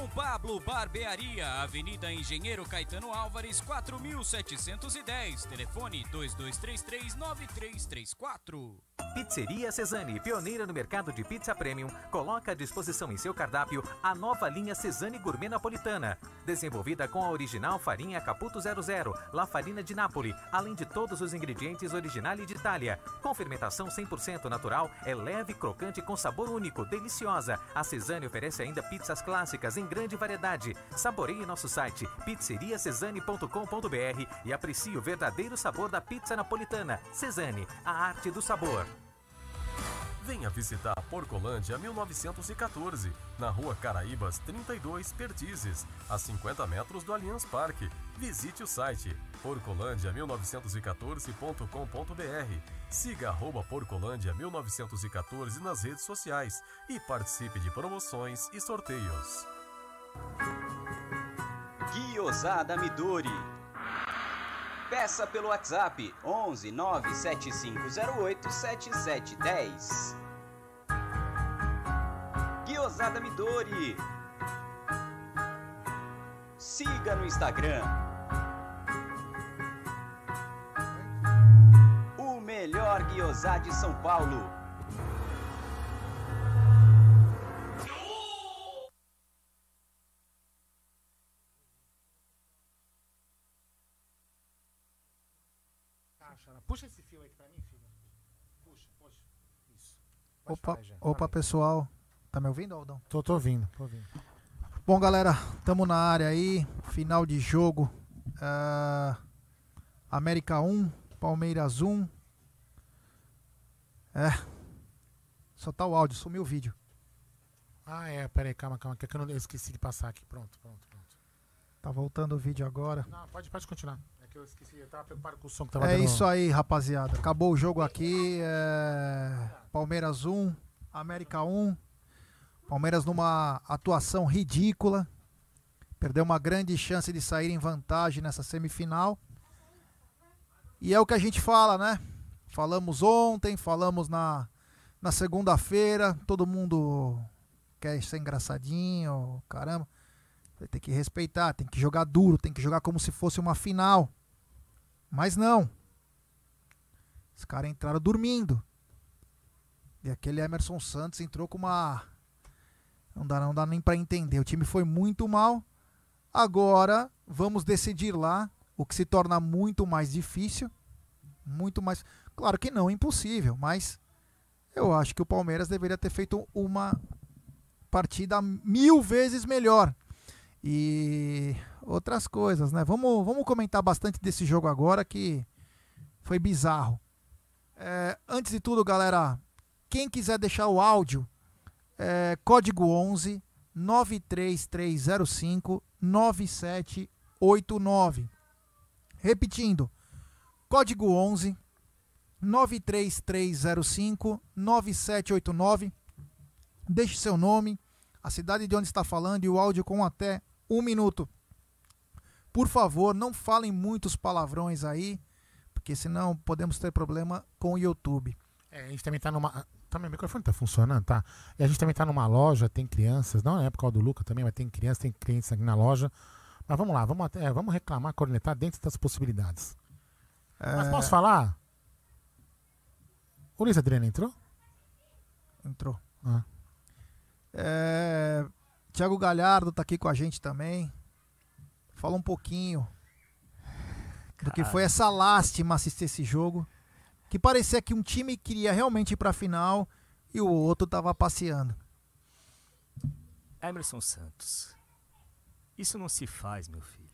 Dom Pablo Barbearia, Avenida Engenheiro Caetano Álvares, 4710. Telefone 2233-9334. Pizzeria Cesani, pioneira no mercado de pizza premium, coloca à disposição em seu cardápio a nova linha Cesani Gourmet Napolitana. Desenvolvida com a original farinha Caputo 00, La Farina de Nápoles, além de todos os ingredientes originais de Itália. Com fermentação 100% natural, é leve, crocante com sabor único, deliciosa. A Cesani oferece ainda pizzas clássicas em grande variedade. Saboreie nosso site pizzeriacesani.com.br e aprecie o verdadeiro sabor da pizza napolitana. Cesani, a arte do sabor. Venha visitar Porcolândia 1914, na rua Caraíbas 32, Pertizes, a 50 metros do Allianz Parque. Visite o site porcolândia1914.com.br. Siga arroba Porcolândia 1914 nas redes sociais e participe de promoções e sorteios. Guiosada Midori. Peça pelo WhatsApp 11 97508 7710. Guiosada Midori. Siga no Instagram. O melhor guiosá de São Paulo. Puxa esse fio aí pra mim, filho. Puxa, puxa. Isso. Pode Opa, falar, opa pessoal. Tá me ouvindo, Aldão? Tô, tô ouvindo, tô ouvindo. Bom, galera, tamo na área aí. Final de jogo. Ah, América 1, Palmeiras 1. É. Só tá o áudio, sumiu o vídeo. Ah, é, peraí, calma, calma, é que eu, não, eu esqueci de passar aqui. Pronto, pronto, pronto. Tá voltando o vídeo agora. Não, pode, pode continuar. É que eu esqueci, eu tava preocupado com o som que tava É dando. isso aí, rapaziada. Acabou o jogo aqui. é, Palmeiras 1, América 1. Palmeiras numa atuação ridícula. Perdeu uma grande chance de sair em vantagem nessa semifinal. E é o que a gente fala, né? Falamos ontem, falamos na, na segunda-feira. Todo mundo quer ser engraçadinho, caramba. Tem que respeitar, tem que jogar duro, tem que jogar como se fosse uma final. Mas não. Os caras entraram dormindo. E aquele Emerson Santos entrou com uma. Não dá, não dá nem pra entender. O time foi muito mal. Agora vamos decidir lá, o que se torna muito mais difícil. Muito mais. Claro que não impossível, mas eu acho que o Palmeiras deveria ter feito uma partida mil vezes melhor. E outras coisas, né? Vamos, vamos comentar bastante desse jogo agora que foi bizarro. É, antes de tudo, galera, quem quiser deixar o áudio, é, código 11 93305 9789. Repetindo, código 11 93305 9789. Deixe seu nome, a cidade de onde está falando e o áudio com até um minuto. Por favor, não falem muitos palavrões aí, porque senão podemos ter problema com o YouTube. É, a gente também tá numa. Tá, meu microfone tá funcionando, tá? E a gente também tá numa loja, tem crianças, não é por causa do Luca também, mas tem crianças, tem clientes aqui na loja. Mas vamos lá, vamos, até, vamos reclamar, cornetar dentro das possibilidades. Mas É, posso falar? O Luiz Adriano entrou? Entrou. Ah. É, Tiago Galhardo tá aqui com a gente também. Fala um pouquinho do que foi essa lástima assistir esse jogo. Que parecia que um time queria realmente ir pra final e o outro tava passeando. Emerson Santos. Isso não se faz, meu filho.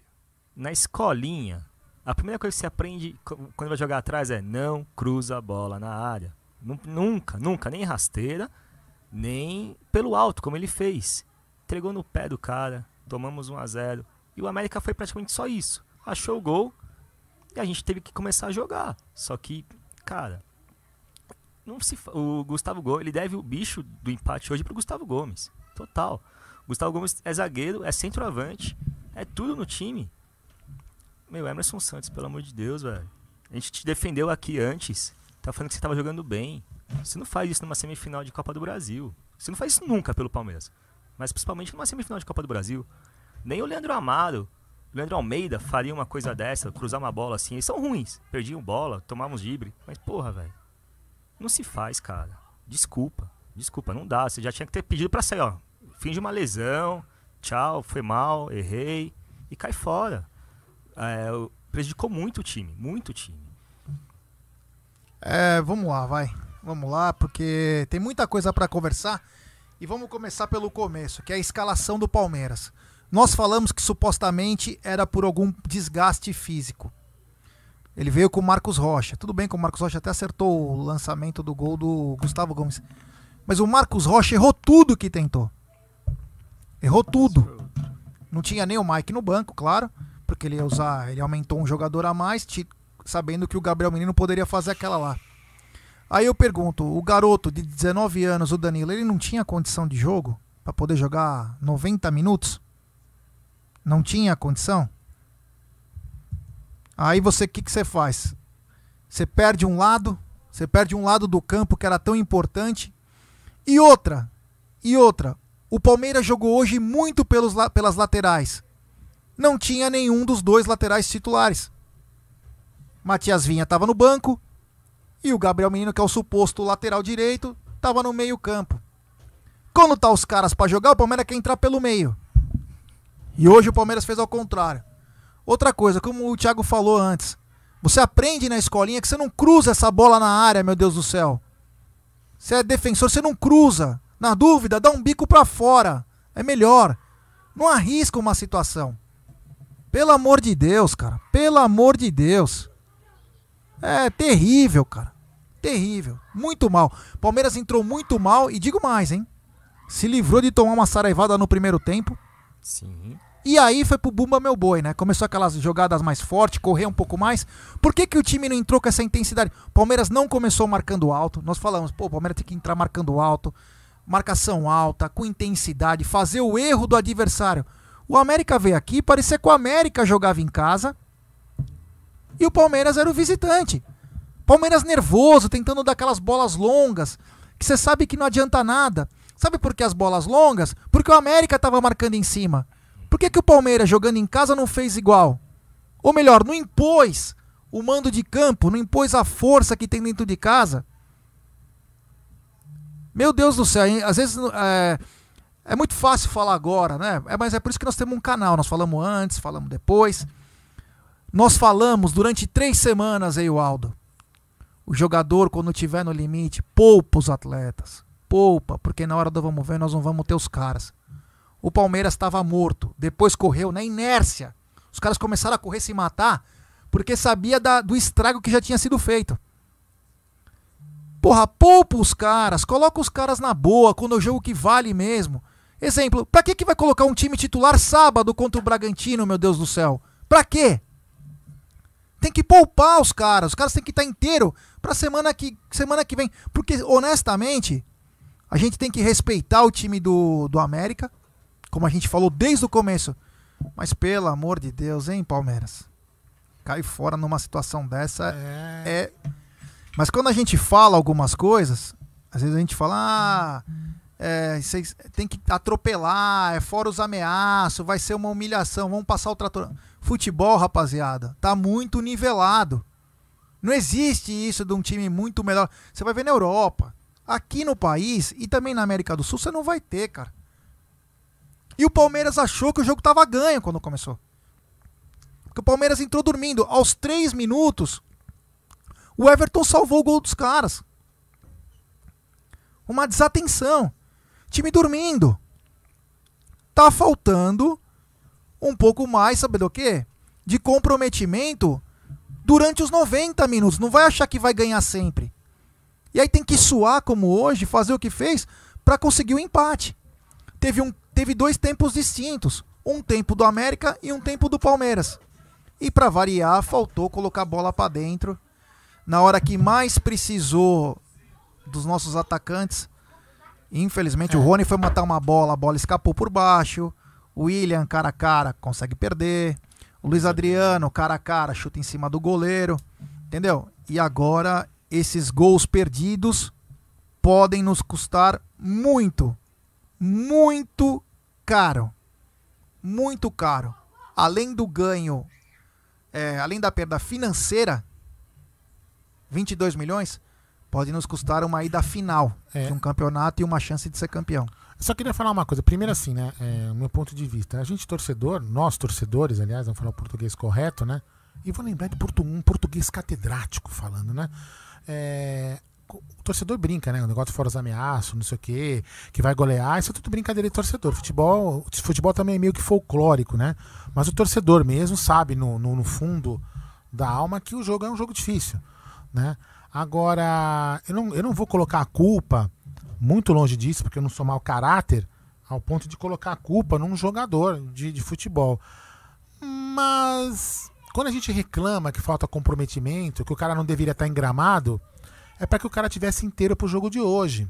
Na escolinha, a primeira coisa que você aprende quando vai jogar atrás é não cruza a bola na área. Nu- Nunca, nunca, nem rasteira, nem pelo alto, como ele fez. Entregou no pé do cara, tomamos 1 a 0 E o América foi praticamente só isso. Achou o gol e a gente teve que começar a jogar. Só que, cara, não se o Gustavo Gomes, ele deve o bicho do empate hoje pro Gustavo Gomes. Total. Gustavo Gomes é zagueiro, é centroavante, é tudo no time. Meu, Emerson Santos, pelo amor de Deus, velho. A gente te defendeu aqui antes. Tá falando que você tava jogando bem. Você não faz isso numa semifinal de Copa do Brasil. Você não faz isso nunca pelo Palmeiras. Mas principalmente numa semifinal de Copa do Brasil. Nem o Leandro Amaro, Leandro Almeida faria uma coisa dessa, cruzar uma bola assim. Eles são ruins. Perdiam bola, tomavam gibre. Mas porra, velho. Não se faz, cara. Desculpa. Desculpa, não dá. Você já tinha que ter pedido pra sair, ó. Finge uma lesão. Tchau, foi mal, errei. E cai fora. É, prejudicou muito o time. Muito o time. É, vamos lá, vai. Vamos lá, porque tem muita coisa para conversar. E vamos começar pelo começo, que é a escalação do Palmeiras. Nós falamos que supostamente era por algum desgaste físico. Ele veio com o Marcos Rocha. Tudo bem que o Marcos Rocha até acertou o lançamento do gol do Gustavo Gomes. Mas o Marcos Rocha errou tudo que tentou. Errou tudo. Não tinha nem o Mike no banco, claro, porque ele ia usar, ele aumentou um jogador a mais, sabendo que o Gabriel Menino poderia fazer aquela lá. Aí eu pergunto, o garoto de 19 anos, o Danilo, ele não tinha condição de jogo para poder jogar 90 minutos? Não tinha condição? Aí você, o que, que você faz? Você perde um lado, você perde um lado do campo que era tão importante. E outra, e outra, o Palmeiras jogou hoje muito pelos, pelas laterais. Não tinha nenhum dos dois laterais titulares. Matias Vinha estava no banco, e o Gabriel Menino, que é o suposto lateral direito, tava no meio-campo. Quando tá os caras para jogar, o Palmeiras quer entrar pelo meio. E hoje o Palmeiras fez ao contrário. Outra coisa, como o Thiago falou antes, você aprende na escolinha que você não cruza essa bola na área, meu Deus do céu. Você é defensor, você não cruza. Na dúvida, dá um bico para fora. É melhor. Não arrisca uma situação. Pelo amor de Deus, cara. Pelo amor de Deus. É terrível, cara. Terrível. Muito mal. Palmeiras entrou muito mal e digo mais, hein? Se livrou de tomar uma saraivada no primeiro tempo. Sim. E aí foi pro Bumba Meu Boi, né? Começou aquelas jogadas mais fortes, correr um pouco mais. Por que, que o time não entrou com essa intensidade? Palmeiras não começou marcando alto. Nós falamos, pô, o Palmeiras tem que entrar marcando alto. Marcação alta, com intensidade, fazer o erro do adversário. O América veio aqui, parecia que o América jogava em casa e o Palmeiras era o visitante. Palmeiras nervoso, tentando dar aquelas bolas longas, que você sabe que não adianta nada. Sabe por que as bolas longas? Porque o América estava marcando em cima. Por que, que o Palmeiras, jogando em casa, não fez igual? Ou melhor, não impôs o mando de campo, não impôs a força que tem dentro de casa? Meu Deus do céu, hein? às vezes é, é muito fácil falar agora, né? É, mas é por isso que nós temos um canal. Nós falamos antes, falamos depois. Nós falamos durante três semanas aí, Aldo. O jogador, quando estiver no limite, poupa os atletas. Poupa, porque na hora do vamos ver, nós não vamos ter os caras. O Palmeiras estava morto. Depois correu na inércia. Os caras começaram a correr se matar porque sabia da, do estrago que já tinha sido feito. Porra, poupa os caras, coloca os caras na boa quando é o jogo que vale mesmo. Exemplo, pra que, que vai colocar um time titular sábado contra o Bragantino, meu Deus do céu? Pra quê? Tem que poupar os caras. Os caras têm que estar inteiro para semana que semana que vem, porque honestamente, a gente tem que respeitar o time do, do América, como a gente falou desde o começo. Mas pelo amor de Deus, hein, Palmeiras? Cai fora numa situação dessa é, é... Mas quando a gente fala algumas coisas, às vezes a gente fala, ah, é, tem que atropelar, é fora os ameaços, vai ser uma humilhação, vamos passar o trator. Futebol, rapaziada, tá muito nivelado. Não existe isso de um time muito melhor. Você vai ver na Europa, aqui no país e também na América do Sul, você não vai ter, cara. E o Palmeiras achou que o jogo tava ganho quando começou. Porque o Palmeiras entrou dormindo. Aos 3 minutos, o Everton salvou o gol dos caras. Uma desatenção. Time dormindo. Tá faltando um pouco mais, sabe do que? De comprometimento durante os 90 minutos. Não vai achar que vai ganhar sempre. E aí tem que suar como hoje, fazer o que fez para conseguir o um empate. Teve, um, teve dois tempos distintos. Um tempo do América e um tempo do Palmeiras. E para variar, faltou colocar a bola para dentro. Na hora que mais precisou dos nossos atacantes. Infelizmente, é. o Rony foi matar uma bola, a bola escapou por baixo. O William, cara a cara, consegue perder. O Luiz Adriano, cara a cara, chuta em cima do goleiro. Entendeu? E agora, esses gols perdidos podem nos custar muito, muito caro. Muito caro. Além do ganho, é, além da perda financeira, 22 milhões, pode nos custar uma ida final É. de um campeonato e uma chance de ser campeão. Eu Só queria falar uma coisa. Primeiro, assim, né? É, o meu ponto de vista. A gente, torcedor, nós torcedores, aliás, vamos falar o português correto, né? E vou lembrar de portu- um português catedrático falando, né? É, o torcedor brinca, né? O negócio fora os ameaços, não sei o quê, que vai golear, isso é tudo brincadeira de torcedor. Futebol, futebol também é meio que folclórico, né? Mas o torcedor mesmo sabe, no, no, no fundo da alma, que o jogo é um jogo difícil, né? Agora, eu não, eu não vou colocar a culpa muito longe disso, porque eu não sou mau caráter, ao ponto de colocar a culpa num jogador de, de futebol. Mas quando a gente reclama que falta comprometimento, que o cara não deveria estar engramado, é para que o cara tivesse inteiro pro jogo de hoje.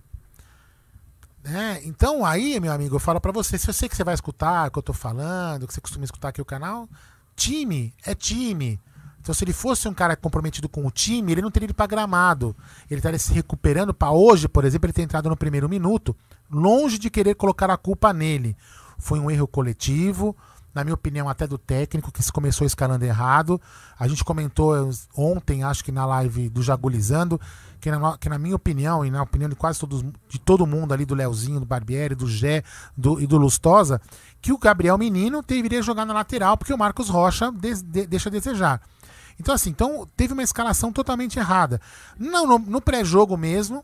Né? Então aí, meu amigo, eu falo para você, se eu sei que você vai escutar o que eu tô falando, que você costuma escutar aqui o canal, time é time. Então, se ele fosse um cara comprometido com o time, ele não teria ido para gramado. Ele estaria se recuperando para hoje, por exemplo, ele ter entrado no primeiro minuto, longe de querer colocar a culpa nele. Foi um erro coletivo, na minha opinião, até do técnico, que se começou escalando errado. A gente comentou eh, ontem, acho que na live do Jagulizando, que na, que na minha opinião, e na opinião de quase todos, de todo mundo ali, do Leozinho, do Barbieri, do Gé do, e do Lustosa, que o Gabriel Menino deveria jogar na lateral, porque o Marcos Rocha des- de- deixa a desejar. Então, assim, então teve uma escalação totalmente errada. Não, no, no pré-jogo mesmo,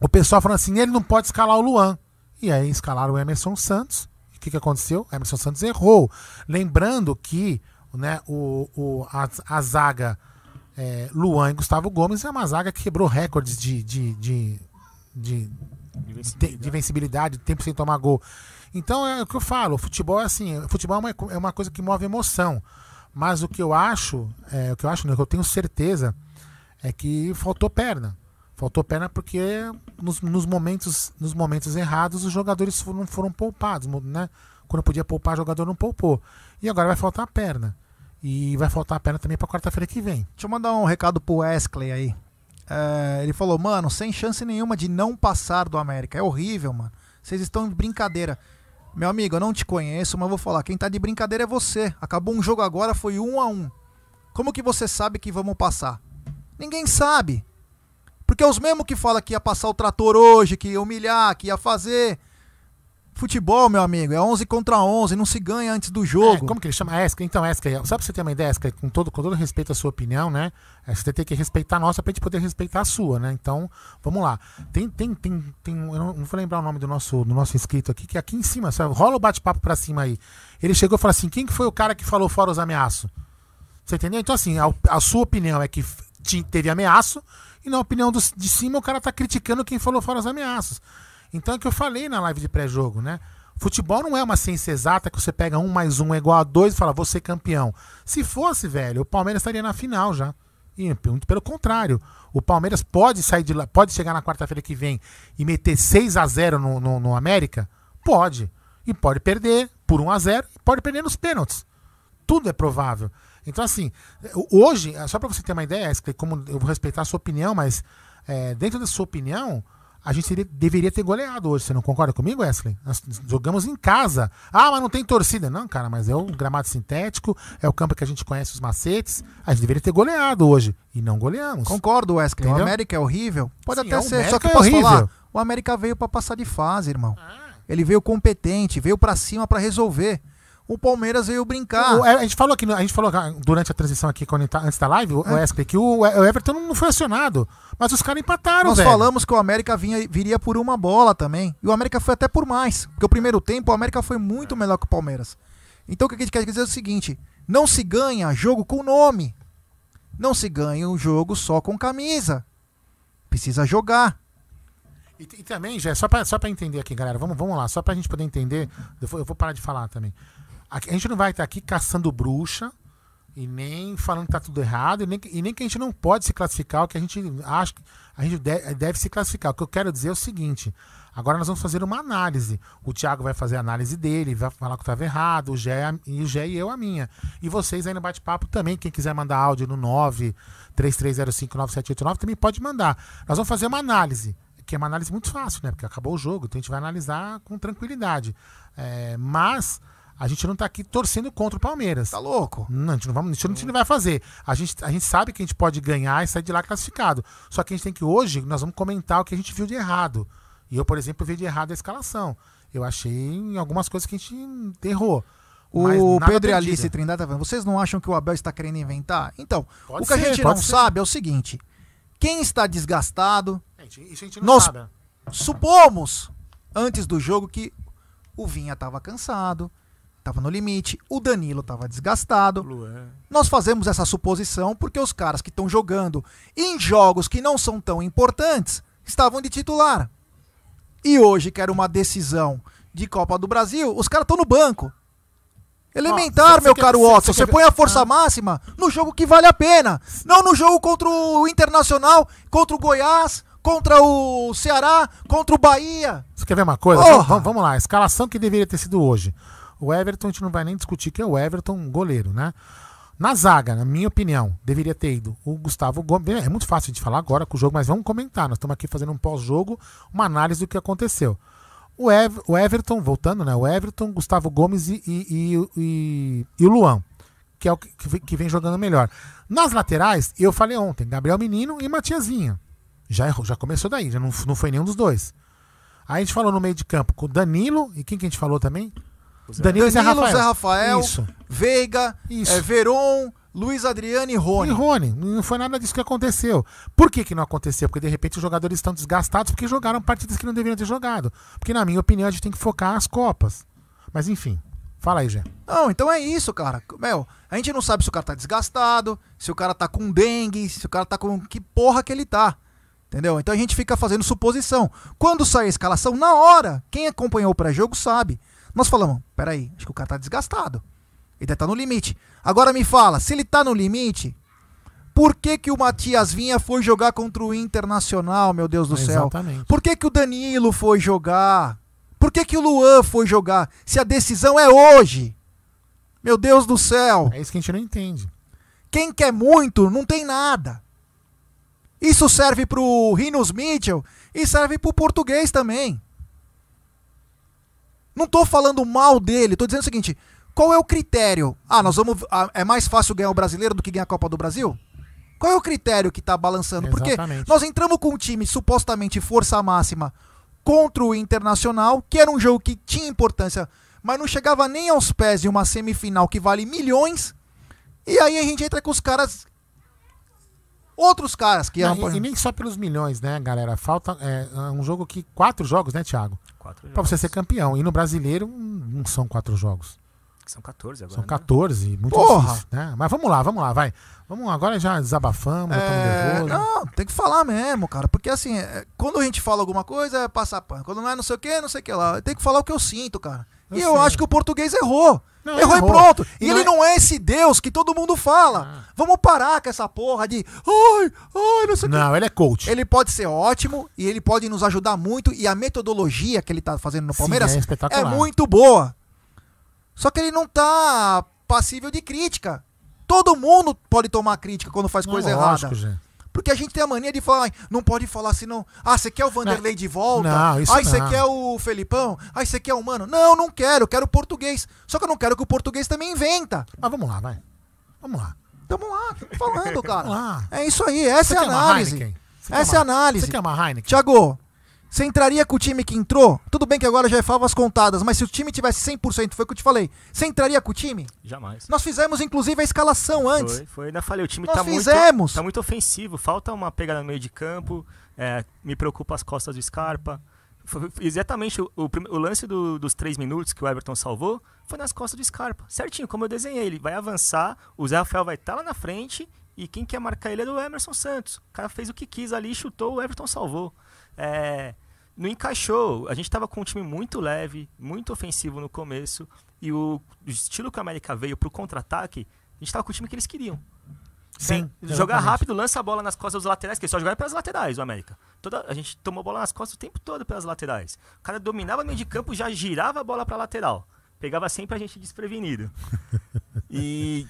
o pessoal falando assim, ele não pode escalar o Luan. E aí escalaram o Emerson Santos. O que, que aconteceu? Emerson Santos errou. Lembrando que né, o, o, a, a zaga é, Luan e Gustavo Gomes é uma zaga que quebrou recordes de, de, de, de, de, de vencibilidade, tempo sem tomar gol. Então é o que eu falo, o futebol é assim, futebol é uma, é uma coisa que move emoção. Mas o que eu acho, é, o que eu acho, não, o que eu tenho certeza é que faltou perna. Faltou perna porque nos, nos momentos, nos momentos errados os jogadores não foram poupados, mo- né? Quando podia poupar, o jogador não poupou. E agora vai faltar perna. E vai faltar perna também para quarta-feira que vem. Deixa eu mandar um recado pro Wesley aí. É, ele falou, mano, sem chance nenhuma de não passar do América. É horrível, mano. Vocês estão de brincadeira. Meu amigo, eu não te conheço, mas vou falar. Quem tá de brincadeira é você. Acabou um jogo agora, foi um a um. Como que você sabe que vamos passar? Ninguém sabe. Porque os mesmos que falam que ia passar o trator hoje, que ia humilhar, que ia fazer. Futebol, meu amigo, é 11 contra 11, não se ganha antes do jogo. É, como que ele chama? Esca. Então, Esca, só pra você ter uma ideia, Esca, com todo, com todo respeito à sua opinião, né? é, Você tem que respeitar a nossa pra gente poder respeitar a sua, né? Então, vamos lá. Tem, tem, tem, tem eu não, vou lembrar o nome do nosso, do nosso inscrito aqui, que é aqui em cima, sabe? rola o bate-papo pra cima aí. Ele chegou e falou assim: quem que foi o cara que falou fora os ameaços? Você entendeu? Então, assim, a, a sua opinião é que teve ameaço, e na opinião dos- de cima o cara tá criticando quem falou fora os ameaços. Então é o que eu falei na live de pré-jogo, né? Futebol não é uma ciência exata que você pega um mais um é igual a dois e fala, vou ser campeão. Se fosse, velho, o Palmeiras estaria na final já. E muito pelo contrário. O Palmeiras pode sair de lá, pode chegar na quarta-feira que vem e meter 6 a 0 no, no, no América? Pode. E pode perder por 1 a 0 e pode perder nos pênaltis tudo é provável. Então, assim, hoje, só para você ter uma ideia, Wesley, como eu vou respeitar a sua opinião, mas é, dentro da sua opinião, a gente seria- deveria ter goleado hoje. Você não concorda comigo, Wesley? Nós jogamos em casa. Ah, mas não tem torcida. Não, cara, mas é o gramado sintético, é o campo que a gente conhece os macetes. A gente deveria ter goleado hoje. E não goleamos. Concordo, Wesley. O Entendeu? América é horrível. Pode Sim, até o ser, América só que é eu posso horrível. falar. O América veio pra passar de fase, irmão. Ele veio competente, veio pra cima pra resolver. O Palmeiras veio brincar. O- a gente falou aqui, a gente falou ah, durante a transição aqui, tá- antes da live, o Wesley, que o, Everton não foi acionado. Mas os caras empataram, Nós velho. falamos que o América vinha, viria por uma bola também. E o América foi até por mais. Porque o primeiro tempo o América foi muito melhor que o Palmeiras. Então o que a gente quer dizer é o seguinte: não se ganha jogo com nome. Não se ganha um jogo só com camisa. Precisa jogar. E, e também, já, só pra, só pra entender aqui, galera, vamos, vamos lá, só pra gente poder entender, eu vou, eu vou parar de falar também. A gente não vai estar aqui caçando bruxa e nem falando que tá tudo errado, e nem, e nem que a gente não pode se classificar, o que a gente acha que a gente deve, deve se classificar. O que eu quero dizer é o seguinte: agora nós vamos fazer uma análise. O Thiago vai fazer a análise dele, vai falar que estava errado, o Gé, a- e o Gé e eu a minha. E vocês aí no bate-papo também, quem quiser mandar áudio no 933059789 também pode mandar. Nós vamos fazer uma análise. que é uma análise muito fácil, né? Porque acabou o jogo, então a gente vai analisar com tranquilidade. É, mas a gente não tá aqui torcendo contra o Palmeiras. Tá louco? Não, a gente não, vamos, a gente não- a gente não vai fazer. A gente, a gente sabe que a gente pode ganhar e sair de lá classificado. Só que a gente tem que, hoje, nós vamos comentar o que a gente viu de errado. E eu, por exemplo, vi de errado a escalação. Eu achei em algumas coisas que a gente errou. O Pedro e. Alice Trindade tá falando, vocês não acham que o Abel está querendo inventar? Então, Pode o que a ser, gente não ser. sabe é o seguinte: quem está desgastado, Gente, isso a gente não Nós- sabe. supomos antes do jogo que o Vinha estava cansado, estava no limite, o Danilo estava desgastado. Luan. Nós fazemos essa suposição porque os caras que estão jogando em jogos que não são tão importantes estavam de titular. E hoje, que era uma decisão de Copa do Brasil, os caras estão no banco. Elementar, você meu quer- caro Watson. você põe a força Ah. máxima no jogo que vale a pena. Não no jogo contra o Internacional, contra o Goiás, contra o Ceará, contra o Bahia. Você quer ver uma coisa? Vamos lá, a escalação que deveria ter sido hoje. O Everton, a gente não vai nem discutir que é o Everton, goleiro, né? Na zaga, na minha opinião, deveria ter ido o Gustavo Gomes. É muito fácil de falar agora com o jogo, mas vamos comentar. Nós estamos aqui fazendo um pós-jogo, uma análise do que aconteceu. O, Ev- o Everton, voltando, né? O Everton, Gustavo Gomes e, e, e- e- o Luan, que é o que, que vem jogando melhor. Nas laterais, eu falei ontem, Gabriel Menino e Matiazinha. Já, errou- já começou daí, já não, não foi nenhum dos dois. Aí a gente falou no meio de campo com o Danilo e quem que a gente falou também? Zé. Danilo e Zé Danilo, Rafael. Zé Rafael, Isso. Veiga, Isso. eh, Veron, Luiz Adriano e Rony. E Rony, não foi nada disso que aconteceu. Por que, que não aconteceu? Porque de repente os jogadores estão desgastados porque jogaram partidas que não deveriam ter jogado. Porque, na minha opinião, a gente tem que focar as Copas. Mas enfim, fala aí, Gê. Não, então é isso, cara. Meu, a gente não sabe se o cara tá desgastado, se o cara tá com dengue, se o cara tá com que porra que ele tá. Entendeu? Então a gente fica fazendo suposição. Quando sai a escalação, na hora, quem acompanhou o pré-jogo sabe. Nós falamos, peraí, acho que o cara tá desgastado. Ele deve tá no limite. Agora me fala, se ele tá no limite, por que que o Matias Vinha foi jogar contra o Internacional, meu Deus do céu? Exatamente. Por que, que o Danilo foi jogar? Por que, que o Luan foi jogar? Se a decisão é hoje. Meu Deus do céu. É isso que a gente não entende. Quem quer muito não tem nada. Isso serve pro Rinos Mitchell e serve pro português também. Não tô falando mal dele, tô dizendo o seguinte: qual é o critério? Ah, nós vamos. ah, é mais fácil ganhar o brasileiro do que ganhar a Copa do Brasil? Qual é o critério que tá balançando? Porque Exatamente. nós entramos com um time supostamente força máxima contra o Internacional, que era um jogo que tinha importância, mas não chegava nem aos pés de uma semifinal que vale milhões. E aí a gente entra com os caras. Outros caras que Não, eram. e, e nem só pelos milhões, né, galera? Falta é, um jogo que. Quatro jogos, né, Thiago? Quatro Pra você ser campeão. E no brasileiro, hum, não são quatro jogos. São 14 agora. São né? 14, muito Porra! difícil, né? Mas vamos lá, vamos lá, vai. Vamos agora já desabafamos, É, não, tem que falar mesmo, cara. Porque assim, é, quando a gente fala alguma coisa, é passar pano. Quando não é não sei o que, não sei o que lá. Tem que falar o que eu sinto, cara. Eu e eu sei. acho que o português errou. Não, errou, errou. e pronto. E não ele é- não é esse Deus que todo mundo fala. Vamos parar com essa porra de. Ai, ai, não sei o que. Não, ele é coach. Ele pode ser ótimo e ele pode nos ajudar muito. E a metodologia que ele tá fazendo no Sim, Palmeiras é é, espetacular. muito boa. Só que ele não tá passível de crítica. Todo mundo pode tomar crítica quando faz Não, coisa lógico, errada. gente. Porque a gente tem a mania de falar, "Ai, não pode falar assim, não. Ah, você quer o Vanderlei de volta? Não, isso Ai, você não. quer o Felipão? Ai, você quer o Mano? Não, não quero, eu quero o português. Só que eu não quero que o português também inventa. Mas vamos lá, vai. Vamos lá. Tamo lá, tô falando, cara. É isso aí, essa Você é a análise. Essa é a análise. Você quer uma Heineken? Tiago, você entraria com o time que entrou? Tudo bem que agora já é favas contadas, mas se o time tivesse 100%, foi o que eu te falei, você entraria com o time? Jamais. Nós fizemos inclusive a escalação antes. Foi, foi. Ainda falei, o time Nós tá fizemos. muito, tá muito ofensivo. Falta uma pegada no meio de campo. é, me preocupa as costas do Scarpa. Foi exatamente o, o o lance do- dos três minutos que o Everton salvou foi nas costas do Scarpa. Certinho, como eu desenhei. Ele vai avançar, o Zé Rafael vai estar lá na frente e quem quer marcar ele é do Emerson Santos. O cara fez o que quis ali, chutou, o Everton salvou. É, não encaixou. A gente estava com um time muito leve, muito ofensivo no começo. E o, o estilo que a América veio pro contra-ataque, a gente estava com o time que eles queriam. Sim. É, Jogar rápido, lança a bola nas costas dos laterais, que eles só jogaram pelas laterais, o América. Toda, a gente tomou bola nas costas o tempo todo pelas laterais. O cara dominava o meio de campo, já girava a bola pra lateral. Pegava sempre a gente desprevenido. e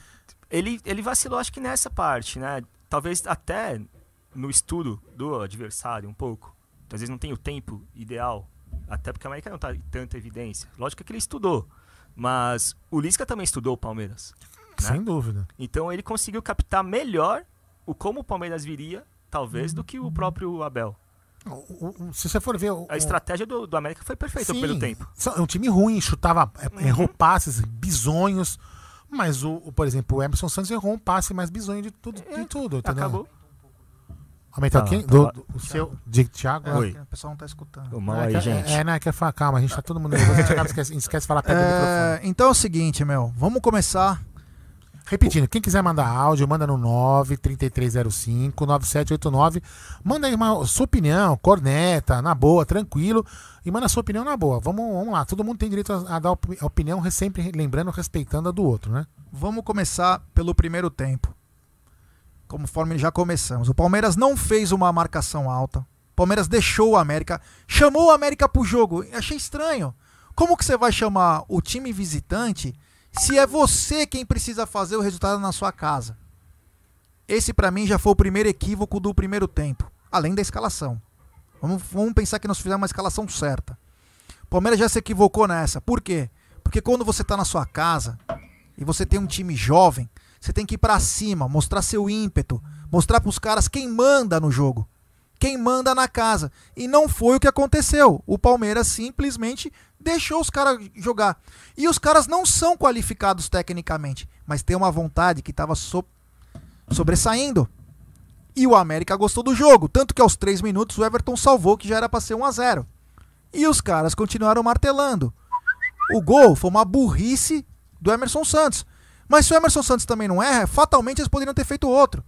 ele, ele vacilou, acho que nessa parte, né? Talvez até no estudo do adversário um pouco. Às vezes não tem o tempo ideal, até porque a América não está em tanta evidência. Lógico que ele estudou, mas o Lisca também estudou o Palmeiras. Né? Sem dúvida. Então ele conseguiu captar melhor o como o Palmeiras viria, talvez, do que o próprio Abel. O- o- se você for ver. o- A estratégia do, do América foi perfeita Sim, pelo tempo. É um time ruim, chutava, é, Uhum. errou passes bizonhos. Mas, o, por exemplo, o Emerson Santos errou um passe mais bizonho de tudo. De tudo entendeu? Acabou. Aumentar Tá, quem? tá Do, do- o seu. De Thiago? É, Oi. O pessoal não tá escutando. O mal é, aí, que- gente. É, não, é que é falar, calma, a gente tá todo mundo nervoso, a gente esquece, esquece de falar perto do microfone. É, então é o seguinte, meu. Vamos começar. Repetindo, quem quiser mandar áudio, manda no 93305 9789. Manda aí uma sua opinião, corneta, na boa, tranquilo. E manda a sua opinião na boa. Vamos, vamos lá, todo mundo tem direito a, a dar opinião, sempre lembrando, respeitando a do outro, né? Vamos começar pelo primeiro tempo. Conforme já começamos. O Palmeiras não fez uma marcação alta. O Palmeiras deixou o América. Chamou o América pro jogo. Achei estranho. Como que você vai chamar o time visitante se é você quem precisa fazer o resultado na sua casa? Esse pra mim já foi o primeiro equívoco do primeiro tempo. Além da escalação. Vamos, vamos pensar que nós fizemos uma escalação certa. O Palmeiras já se equivocou nessa. Por quê? Porque quando você tá na sua casa e você tem um time jovem, você tem que ir pra cima, mostrar seu ímpeto, mostrar pros caras quem manda no jogo, quem manda na casa. E não foi o que aconteceu. O Palmeiras simplesmente deixou os caras jogar. E os caras não são qualificados tecnicamente, mas tem uma vontade que estava so- sobressaindo. E o América gostou do jogo, tanto que aos 3 minutos o Everton salvou que já era para ser 1 a 0. E os caras continuaram martelando. O gol foi uma burrice do Emerson Santos. Mas se o Emerson Santos também não erra, fatalmente eles poderiam ter feito outro.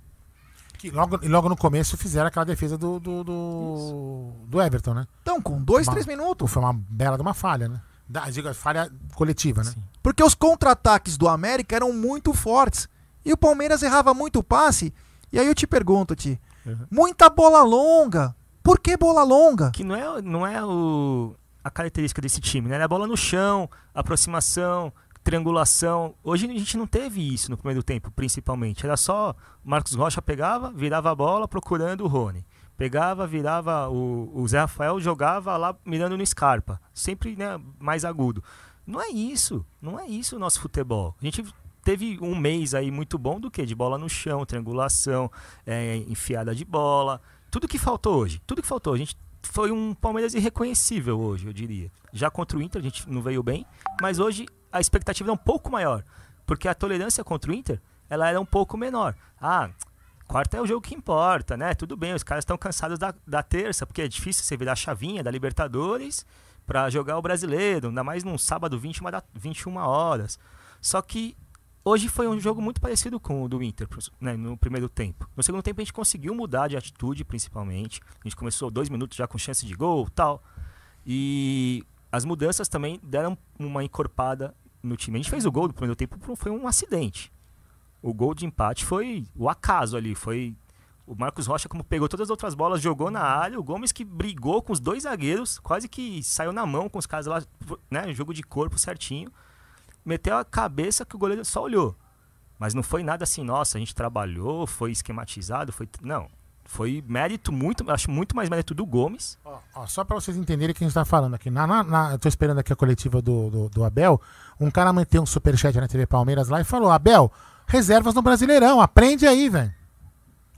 Que logo, e logo no começo fizeram aquela defesa do, do, do, do Everton, né? Então, com dois, Uma- três minutos. Foi uma bela de uma falha, né? Da, diga, falha coletiva, né? Porque os contra-ataques do América eram muito fortes. E o Palmeiras errava muito o passe. E aí eu te pergunto, Ti. Muita bola longa. Por que bola longa? Que não é, não é o, a característica desse time, né? É a bola no chão, aproximação, triangulação. Hoje a gente não teve isso no primeiro tempo, principalmente. Era só Marcos Rocha pegava, virava a bola procurando o Rony. Pegava, virava o, o Zé Rafael, jogava lá mirando no Scarpa. Sempre né, mais agudo. Não é isso. Não é isso o nosso futebol. A gente teve um mês aí muito bom do que? De bola no chão, triangulação, é, enfiada de bola. Tudo que faltou hoje. Tudo que faltou. A gente foi um Palmeiras irreconhecível hoje, eu diria. Já contra o Inter a gente não veio bem, mas hoje a expectativa é um pouco maior, porque a tolerância contra o Inter, ela era um pouco menor. Ah, quarta é o jogo que importa, né? Tudo bem, os caras estão cansados da, da terça, porque é difícil você virar a chavinha da Libertadores para jogar o Brasileiro, ainda mais num sábado 21, da- 21 horas. Só que hoje foi um jogo muito parecido com o do Inter, né, no primeiro tempo. No segundo tempo a gente conseguiu mudar de atitude, principalmente. A gente começou dois minutos já com chance de gol tal. E as mudanças também deram uma encorpada no time. A gente fez o gol do primeiro tempo, foi um acidente. O gol de empate foi o acaso ali, foi o Marcos Rocha como pegou todas as outras bolas, jogou na área, o Gomes que brigou com os dois zagueiros, quase que saiu na mão com os caras lá, né, jogo de corpo certinho. Meteu a cabeça que o goleiro só olhou. Mas não foi nada assim, nossa, a gente trabalhou, foi esquematizado, foi não. Foi mérito muito, acho muito mais mérito do Gomes. Ó, ó, só pra vocês entenderem o que a gente tá falando aqui. Na, na, na- eu tô esperando aqui a coletiva do, do, do Abel. Um cara meteu um superchat na TV Palmeiras lá e falou: Abel, reservas no Brasileirão, aprende aí, velho.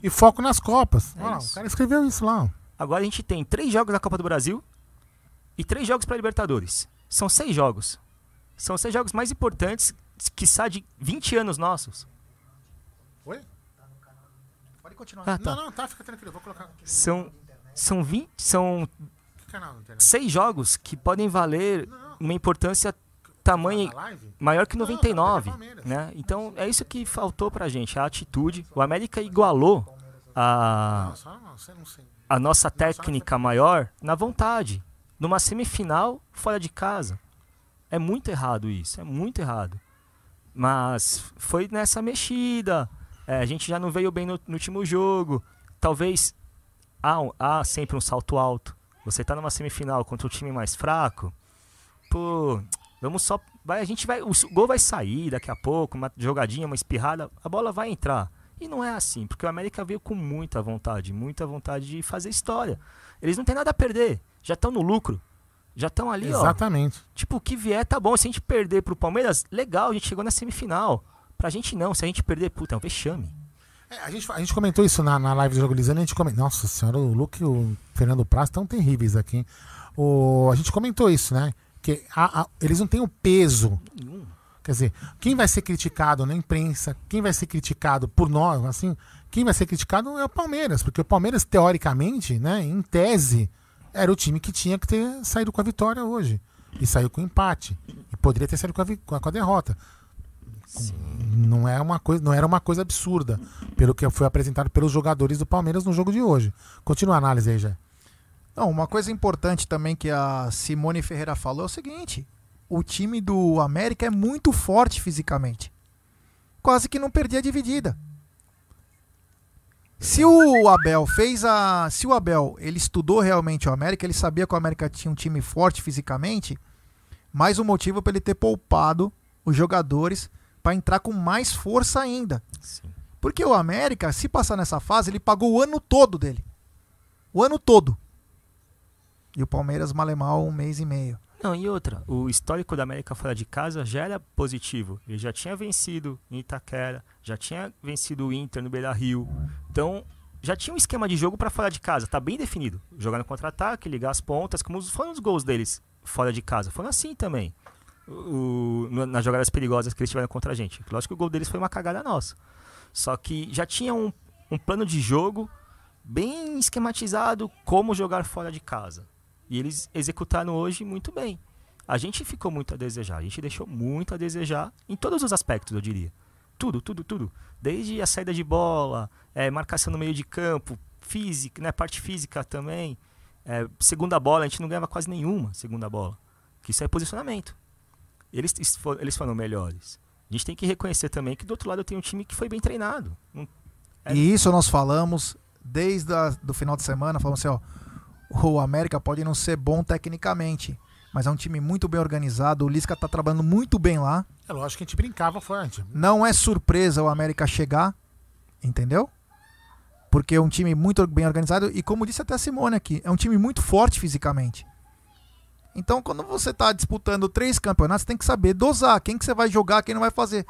E foco nas Copas. É Ó, o cara escreveu isso lá. Agora a gente tem três jogos da Copa do Brasil e três jogos para Libertadores. São seis jogos. São seis jogos mais importantes, quiçá de 20 anos nossos. Oi? Pode continuar. Ah, tá. Não, não, tá, fica tranquilo. Vou colocar. São, são, 20, são Que seis jogos que podem valer uma importância Na live? maior que Não, 99, tá, Palmeiras. né? Então é isso que faltou pra gente, a atitude. O América igualou a, Não, não, não a nossa técnica maior na vontade. Numa semifinal fora de casa. É muito errado isso, é muito errado. Mas foi nessa mexida. É, a gente já não veio bem no, no último jogo. Talvez há, há sempre um salto alto. Você tá numa semifinal contra o time mais fraco. Pô, vamos só. Vai, a gente vai. O gol vai sair daqui a pouco, uma jogadinha, uma espirrada, a bola vai entrar. E não é assim, porque o América veio com muita vontade, muita vontade de fazer história. Eles não têm nada a perder, já estão no lucro. Já estão ali, ó. Exatamente. Tipo, o que vier tá bom. Se a gente perder pro Palmeiras, legal, a gente chegou na semifinal. Pra gente não, se a gente perder, puta, é um vexame. É, a, gente, a gente comentou isso na, na live do Jogo Lisano, a gente comentou. Nossa senhora, o Luke e o Fernando Praz estão terríveis aqui. hein? O, a gente comentou isso, né? Que a- a- eles não têm o peso. Quer dizer, quem vai ser criticado na imprensa, quem vai ser criticado por nós, assim, quem vai ser criticado é o Palmeiras, porque o Palmeiras, teoricamente, né, em tese, era o time que tinha que ter saído com a vitória hoje. E saiu com empate. E poderia ter saído com a, com a- com a derrota. Não, é uma coisa, não era uma coisa absurda, pelo que foi apresentado pelos jogadores do Palmeiras no jogo de hoje. Continua a análise aí, já. Não, uma coisa importante também que a Simone Ferreira falou é o seguinte: o time do América é muito forte fisicamente. Quase que não perdia a dividida. Se o Abel fez a. Se o Abel ele estudou realmente o América, ele sabia que o América tinha um time forte fisicamente, mais um motivo para ele ter poupado os jogadores para entrar com mais força ainda. Sim. Porque o América, se passar nessa fase, ele pagou o ano todo dele. O ano todo. E o Palmeiras malemal um mês e meio. Não, e outra, o histórico da América fora de casa já era positivo. Ele já tinha vencido em Itaquera, já tinha vencido o Inter no Beira Rio. Então, já tinha um esquema de jogo para fora de casa, tá bem definido. Jogar no contra-ataque, ligar as pontas, como foram os gols deles fora de casa. Foram assim também. O- no- nas jogadas perigosas que eles tiveram contra a gente. Lógico que o gol deles foi uma cagada nossa. Só que já tinha um, um plano de jogo bem esquematizado como jogar fora de casa. E eles executaram hoje muito bem. A gente ficou muito a desejar. A gente deixou muito a desejar em todos os aspectos, eu diria. Tudo, tudo, tudo. Desde a saída de bola, eh, marcação no meio de campo, física, né, parte física também. Eh, segunda bola, a gente não ganhava quase nenhuma segunda bola. Que isso é posicionamento. Eles, eles foram melhores. A gente tem que reconhecer também que do outro lado tem um time que foi bem treinado. É. E isso nós falamos desde o final de semana, falamos assim, ó, o América pode não ser bom tecnicamente, mas é um time muito bem organizado, o Lisca tá trabalhando muito bem lá. É lógico que a gente brincava forte. Não é surpresa o América chegar, entendeu? Porque é um time muito bem organizado e como disse até a Simone aqui, é um time muito forte fisicamente. Então, quando você tá disputando três campeonatos, você tem que saber dosar quem que você vai jogar, quem não vai fazer.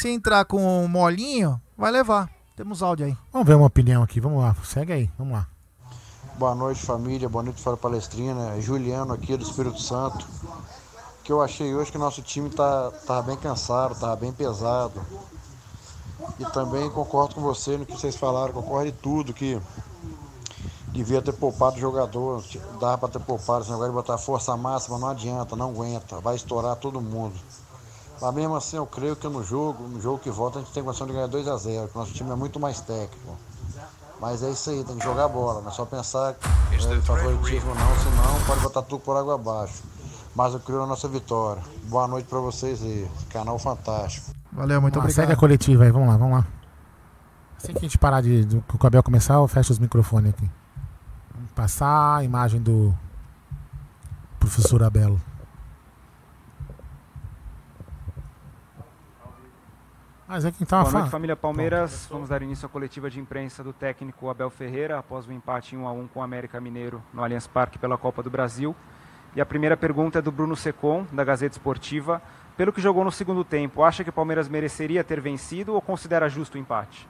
Se entrar com um molinho, vai levar. Temos áudio aí. Vamos ver uma opinião aqui, vamos lá. Segue aí, vamos lá. Boa noite, família. Boa noite, Fora Palestrina. É Juliano aqui do Espírito Santo. Que eu achei hoje que nosso time tá, tá bem cansado, tá bem pesado. E também concordo com você no que vocês falaram, concordo em tudo que devia ter poupado o jogador, dava para ter poupado, esse negócio de botar força máxima não adianta, não aguenta, vai estourar todo mundo. Mas mesmo assim eu creio que no jogo, no jogo que volta, a gente tem condição de ganhar 2 a 0 que nosso time é muito mais técnico. Mas é isso aí, tem que jogar bola, não é só pensar é, em favoritismo não, senão pode botar tudo por água abaixo. Mas eu creio na nossa vitória. Boa noite pra vocês aí, canal fantástico. Valeu, muito Vamos lá, obrigado. segue a coletiva aí, vamos lá, vamos lá. Assim que a gente parar de, do, o Cabel começar, eu fecho os microfones aqui. Vamos passar a imagem do professor Abelo. Mas é quem tava Boa noite, família Palmeiras. Vamos dar início à coletiva de imprensa do técnico Abel Ferreira após o empate em 1 a 1 com o América Mineiro no Allianz Parque pela Copa do Brasil. E a primeira pergunta é do Bruno Secom, da Gazeta Esportiva. Pelo que jogou no segundo tempo, acha que o Palmeiras mereceria ter vencido ou considera justo o empate?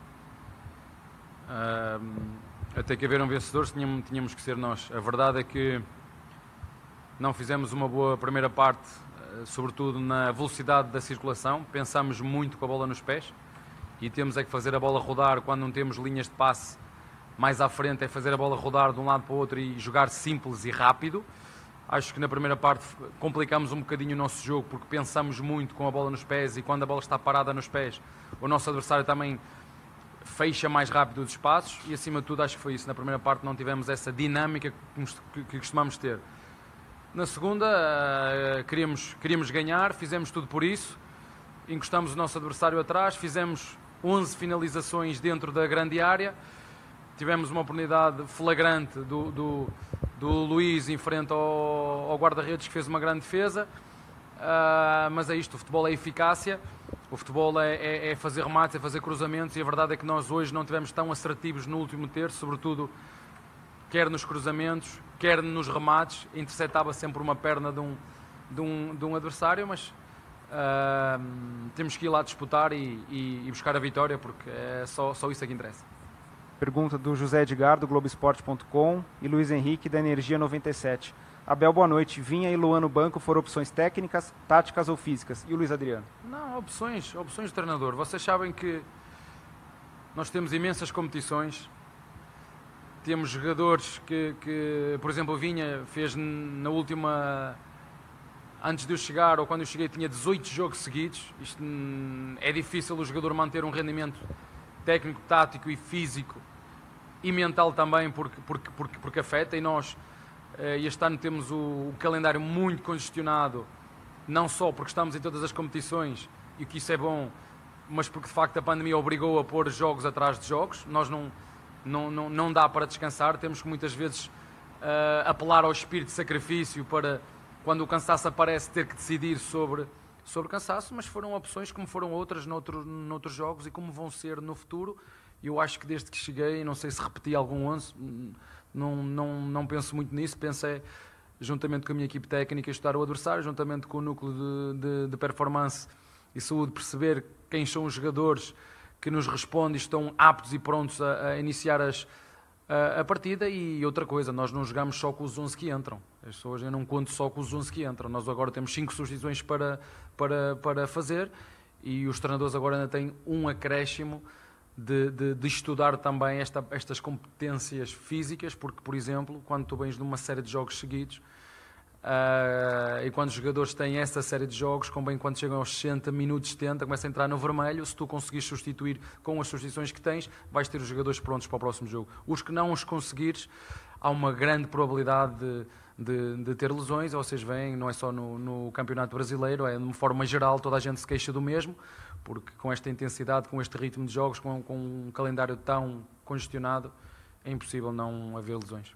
Ahm, até que haver um vencedor, tínhamos, tínhamos que ser nós. A verdade é que não fizemos uma boa primeira parte, sobretudo na velocidade da circulação. Pensamos muito com a bola nos pés e temos é que fazer a bola rodar quando não temos linhas de passe mais à frente, é fazer a bola rodar de um lado para o outro e jogar simples e rápido. Acho que na primeira parte complicamos um bocadinho o nosso jogo porque pensamos muito com a bola nos pés e quando a bola está parada nos pés, o nosso adversário também fecha mais rápido os espaços e acima de tudo acho que foi isso. Na primeira parte não tivemos essa dinâmica que, cos- que- que costumamos ter. Na segunda eh, queríamos, queríamos ganhar, fizemos tudo por isso, encostamos o nosso adversário atrás, fizemos 11 finalizações dentro da grande área, tivemos uma oportunidade flagrante do, do, do Luís em frente ao, ao guarda-redes que fez uma grande defesa, Ah, mas é isto, o futebol é eficácia. O futebol é, é, é, fazer remates, é fazer cruzamentos e a verdade é que nós hoje não tivemos tão assertivos no último terço, sobretudo quer nos cruzamentos, quer nos remates, interceptava sempre uma perna de um, de um, de um adversário, mas uh, temos que ir lá disputar e, e, e, buscar a vitória porque é só, só isso é que interessa. Pergunta do José Edgar, do Globoesporte.com e Luiz Henrique, da Energia 97. Abel, boa noite. Vinha e Luan no banco foram opções técnicas, táticas ou físicas? E o Luiz Adriano? Não, opções, opções de treinador. Vocês sabem que nós temos imensas competições. Temos jogadores que, que por exemplo, o Vinha fez na última. Antes de eu chegar, ou quando eu cheguei, tinha 18 jogos seguidos. Isto hum, é difícil o jogador manter um rendimento técnico, tático e físico e mental também, porque, porque, porque, porque afeta. E nós eh, este ano temos o, calendário muito congestionado, não só porque estamos em todas as competições e que isso é bom, mas porque de facto a pandemia obrigou a pôr jogos atrás de jogos. Nós não, não, não, não dá para descansar, temos que muitas vezes uh, apelar ao espírito de sacrifício para, quando o cansaço aparece, ter que decidir sobre, sobre cansaço, mas foram opções como foram outras noutro, noutros jogos e como vão ser no futuro. Eu acho que desde que cheguei, não sei se repeti algum 11 não, não, não penso muito nisso, penso é, juntamente com a minha equipe técnica, estudar o adversário, juntamente com o núcleo de, de, de performance e saúde, perceber quem são os jogadores que nos respondem e estão aptos e prontos a, a iniciar as, a, a, partida. E outra coisa, nós não jogamos só com os 11 que entram. As pessoas, eu não conto só com os 11 que entram. Nós agora temos 5 substituições para, para, para fazer e os treinadores agora ainda têm um acréscimo de, de, de estudar também esta, estas competências físicas, porque, por exemplo, quando tu vens numa série de jogos seguidos, Uh, e quando os jogadores têm essa série de jogos, bem quando chegam aos 60 minutos, 70, começa a entrar no vermelho. Se tu conseguires substituir com as substituições que tens, vais ter os jogadores prontos para o próximo jogo. Os que não os conseguires, há uma grande probabilidade de, de, de ter lesões. Vocês veem, não é só no, no Campeonato Brasileiro, é de uma forma geral, toda a gente se queixa do mesmo porque com esta intensidade, com este ritmo de jogos, com, com um calendário tão congestionado, é impossível não haver lesões.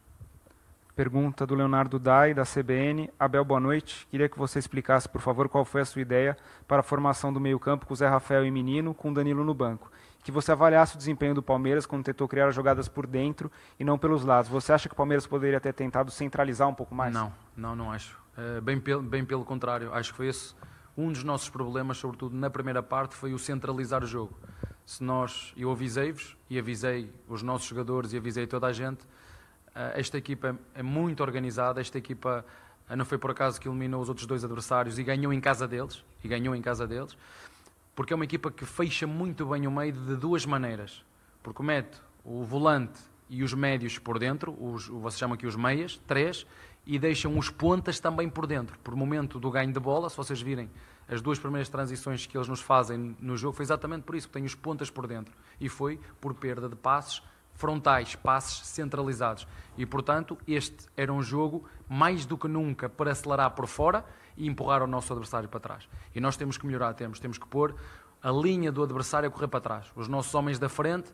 Pergunta do Leonardo Dai, da CBN. Abel, boa noite. Queria que você explicasse, por favor, qual foi a sua ideia para a formação do meio-campo com Zé Rafael e Menino, com Danilo no banco. Que você avaliasse o desempenho do Palmeiras quando tentou criar jogadas por dentro e não pelos lados. Você acha que o Palmeiras poderia ter tentado centralizar um pouco mais? Não, não, não acho. É, bem, pelo, bem pelo contrário. Acho que foi esse um dos nossos problemas, sobretudo na primeira parte, foi o centralizar o jogo. Se nós, eu avisei-vos e avisei os nossos jogadores e avisei toda a gente, esta equipa é muito organizada, esta equipa eh, não foi por acaso que eliminou os outros dois adversários e ganhou em casa deles, e ganhou em casa deles, porque é uma equipa que fecha muito bem o meio de duas maneiras, porque mete o volante e os médios por dentro, os, vocês chamam aqui os meias, três, e deixam os pontas também por dentro. Por momento do ganho de bola, se vocês virem as duas primeiras transições que eles nos fazem no jogo, foi exatamente por isso, que tem os pontas por dentro. E foi por perda de passes frontais, passes centralizados. E, portanto, este era um jogo mais do que nunca para acelerar por fora e empurrar o nosso adversário para trás. E nós temos que melhorar, temos, temos que pôr a linha do adversário a correr para trás. Os nossos homens da frente,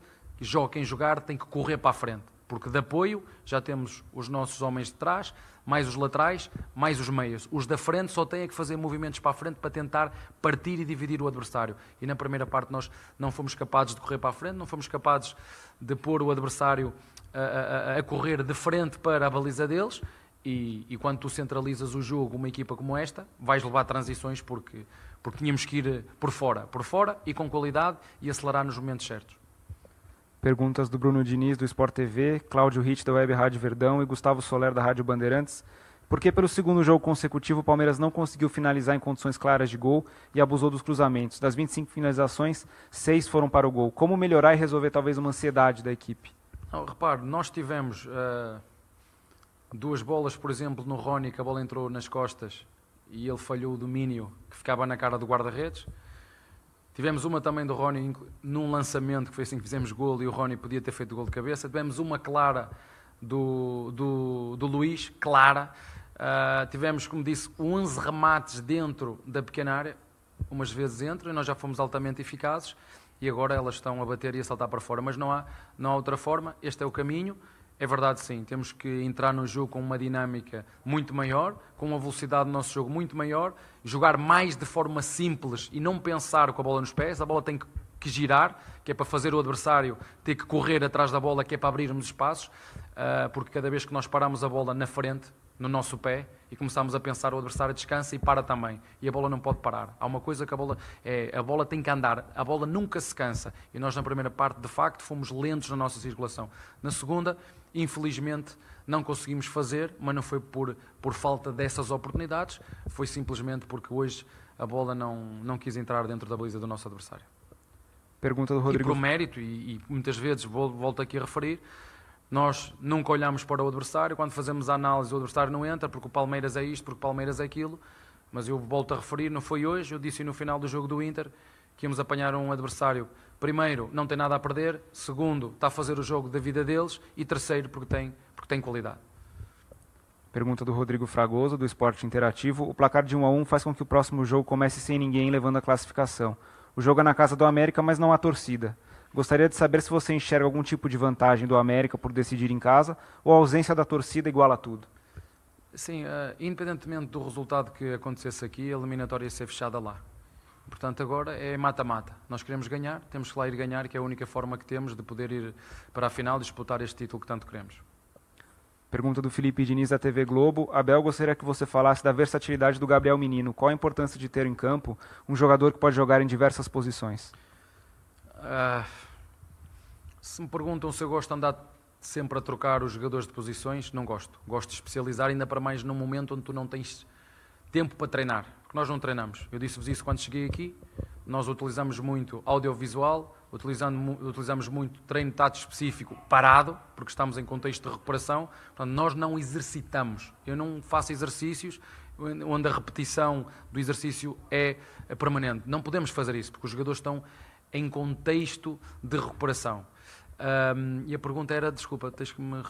quem jogar, tem que correr para a frente. Porque de apoio já temos os nossos homens de trás, mais os laterais, mais os meios. Os da frente só têm que fazer movimentos para a frente para tentar partir e dividir o adversário. E na primeira parte nós não fomos capazes de correr para a frente, não fomos capazes de pôr o adversário a, a, a correr de frente para a baliza deles. E, e, quando tu centralizas o jogo, uma equipa como esta, vais levar transições porque, porque tínhamos que ir por fora, por fora e com qualidade e acelerar nos momentos certos. Perguntas do Bruno Diniz, do Sport TV, Cláudio Ritt, da Web Rádio Verdão e Gustavo Soler, da Rádio Bandeirantes. Por que pelo segundo jogo consecutivo o Palmeiras não conseguiu finalizar em condições claras de gol e abusou dos cruzamentos? Das 25 finalizações, seis foram para o gol. Como melhorar e resolver talvez uma ansiedade da equipe? Não, nós tivemos uh, duas bolas, por exemplo, no Rony, que a bola entrou nas costas e ele falhou o domínio que ficava na cara do guarda-redes. Tivemos uma também do Rony num lançamento, que foi assim que fizemos gol e o Rony podia ter feito gol de cabeça. Tivemos uma clara do, do, do Luís, clara. Uh, tivemos, como disse, 11 remates dentro da pequena área, umas vezes entram, e nós já fomos altamente eficazes, e agora elas estão a bater e a saltar para fora. Mas não há, não há outra forma, este é o caminho, é verdade sim, temos que entrar no jogo com uma dinâmica muito maior, com uma velocidade do nosso jogo muito maior, jogar mais de forma simples e não pensar com a bola nos pés, a bola tem que, que girar, que é para fazer o adversário ter que correr atrás da bola, que é para abrirmos espaços, uh, porque cada vez que nós paramos a bola na frente, no nosso pé, e começamos a pensar o adversário descansa e para também. E a bola não pode parar. Há uma coisa que a bola é, a bola tem que andar, a bola nunca se cansa. E nós na primeira parte, de facto, fomos lentos na nossa circulação. Na segunda, infelizmente, não conseguimos fazer, mas não foi por, por falta dessas oportunidades, foi simplesmente porque hoje a bola não, não quis entrar dentro da baliza do nosso adversário. Pergunta do Rodrigo. E por mérito, e, e muitas vezes, volto aqui a referir, nós nunca olhamos para o adversário, quando fazemos a análise o adversário não entra, porque o Palmeiras é isto, porque o Palmeiras é aquilo, mas eu volto a referir, não foi hoje, eu disse no final do jogo do Inter que íamos apanhar um adversário, primeiro, não tem nada a perder, segundo, está a fazer o jogo da vida deles, e terceiro, porque tem, porque tem qualidade. Pergunta do Rodrigo Fragoso, do Esporte Interativo. O placar de 1 a 1 faz com que o próximo jogo comece sem ninguém levando a classificação. O jogo é na casa do América, mas não há torcida. Gostaria de saber se você enxerga algum tipo de vantagem do América por decidir em casa ou a ausência da torcida iguala tudo. Sim, uh, independentemente do resultado que acontecesse aqui, a eliminatória ia ser fechada lá. Portanto, agora é mata-mata. Nós queremos ganhar, temos que lá ir ganhar, que é a única forma que temos de poder ir para a final e disputar este título que tanto queremos. Pergunta do Felipe Diniz da TV Globo. Abel, gostaria que você falasse da versatilidade do Gabriel Menino. Qual a importância de ter em campo um jogador que pode jogar em diversas posições? Uh, se me perguntam se eu gosto de andar sempre a trocar os jogadores de posições, não gosto. Gosto de especializar, ainda para mais num momento onde tu não tens tempo para treinar, porque nós não treinamos. Eu disse-vos isso quando cheguei aqui. Nós utilizamos muito audiovisual, utilizamos muito treino tático específico parado, porque estamos em contexto de recuperação. Portanto, nós não exercitamos. Eu não faço exercícios onde a repetição do exercício é permanente. Não podemos fazer isso, porque os jogadores estão em contexto de recuperação. Um, e a pergunta era, desculpa, tens que me.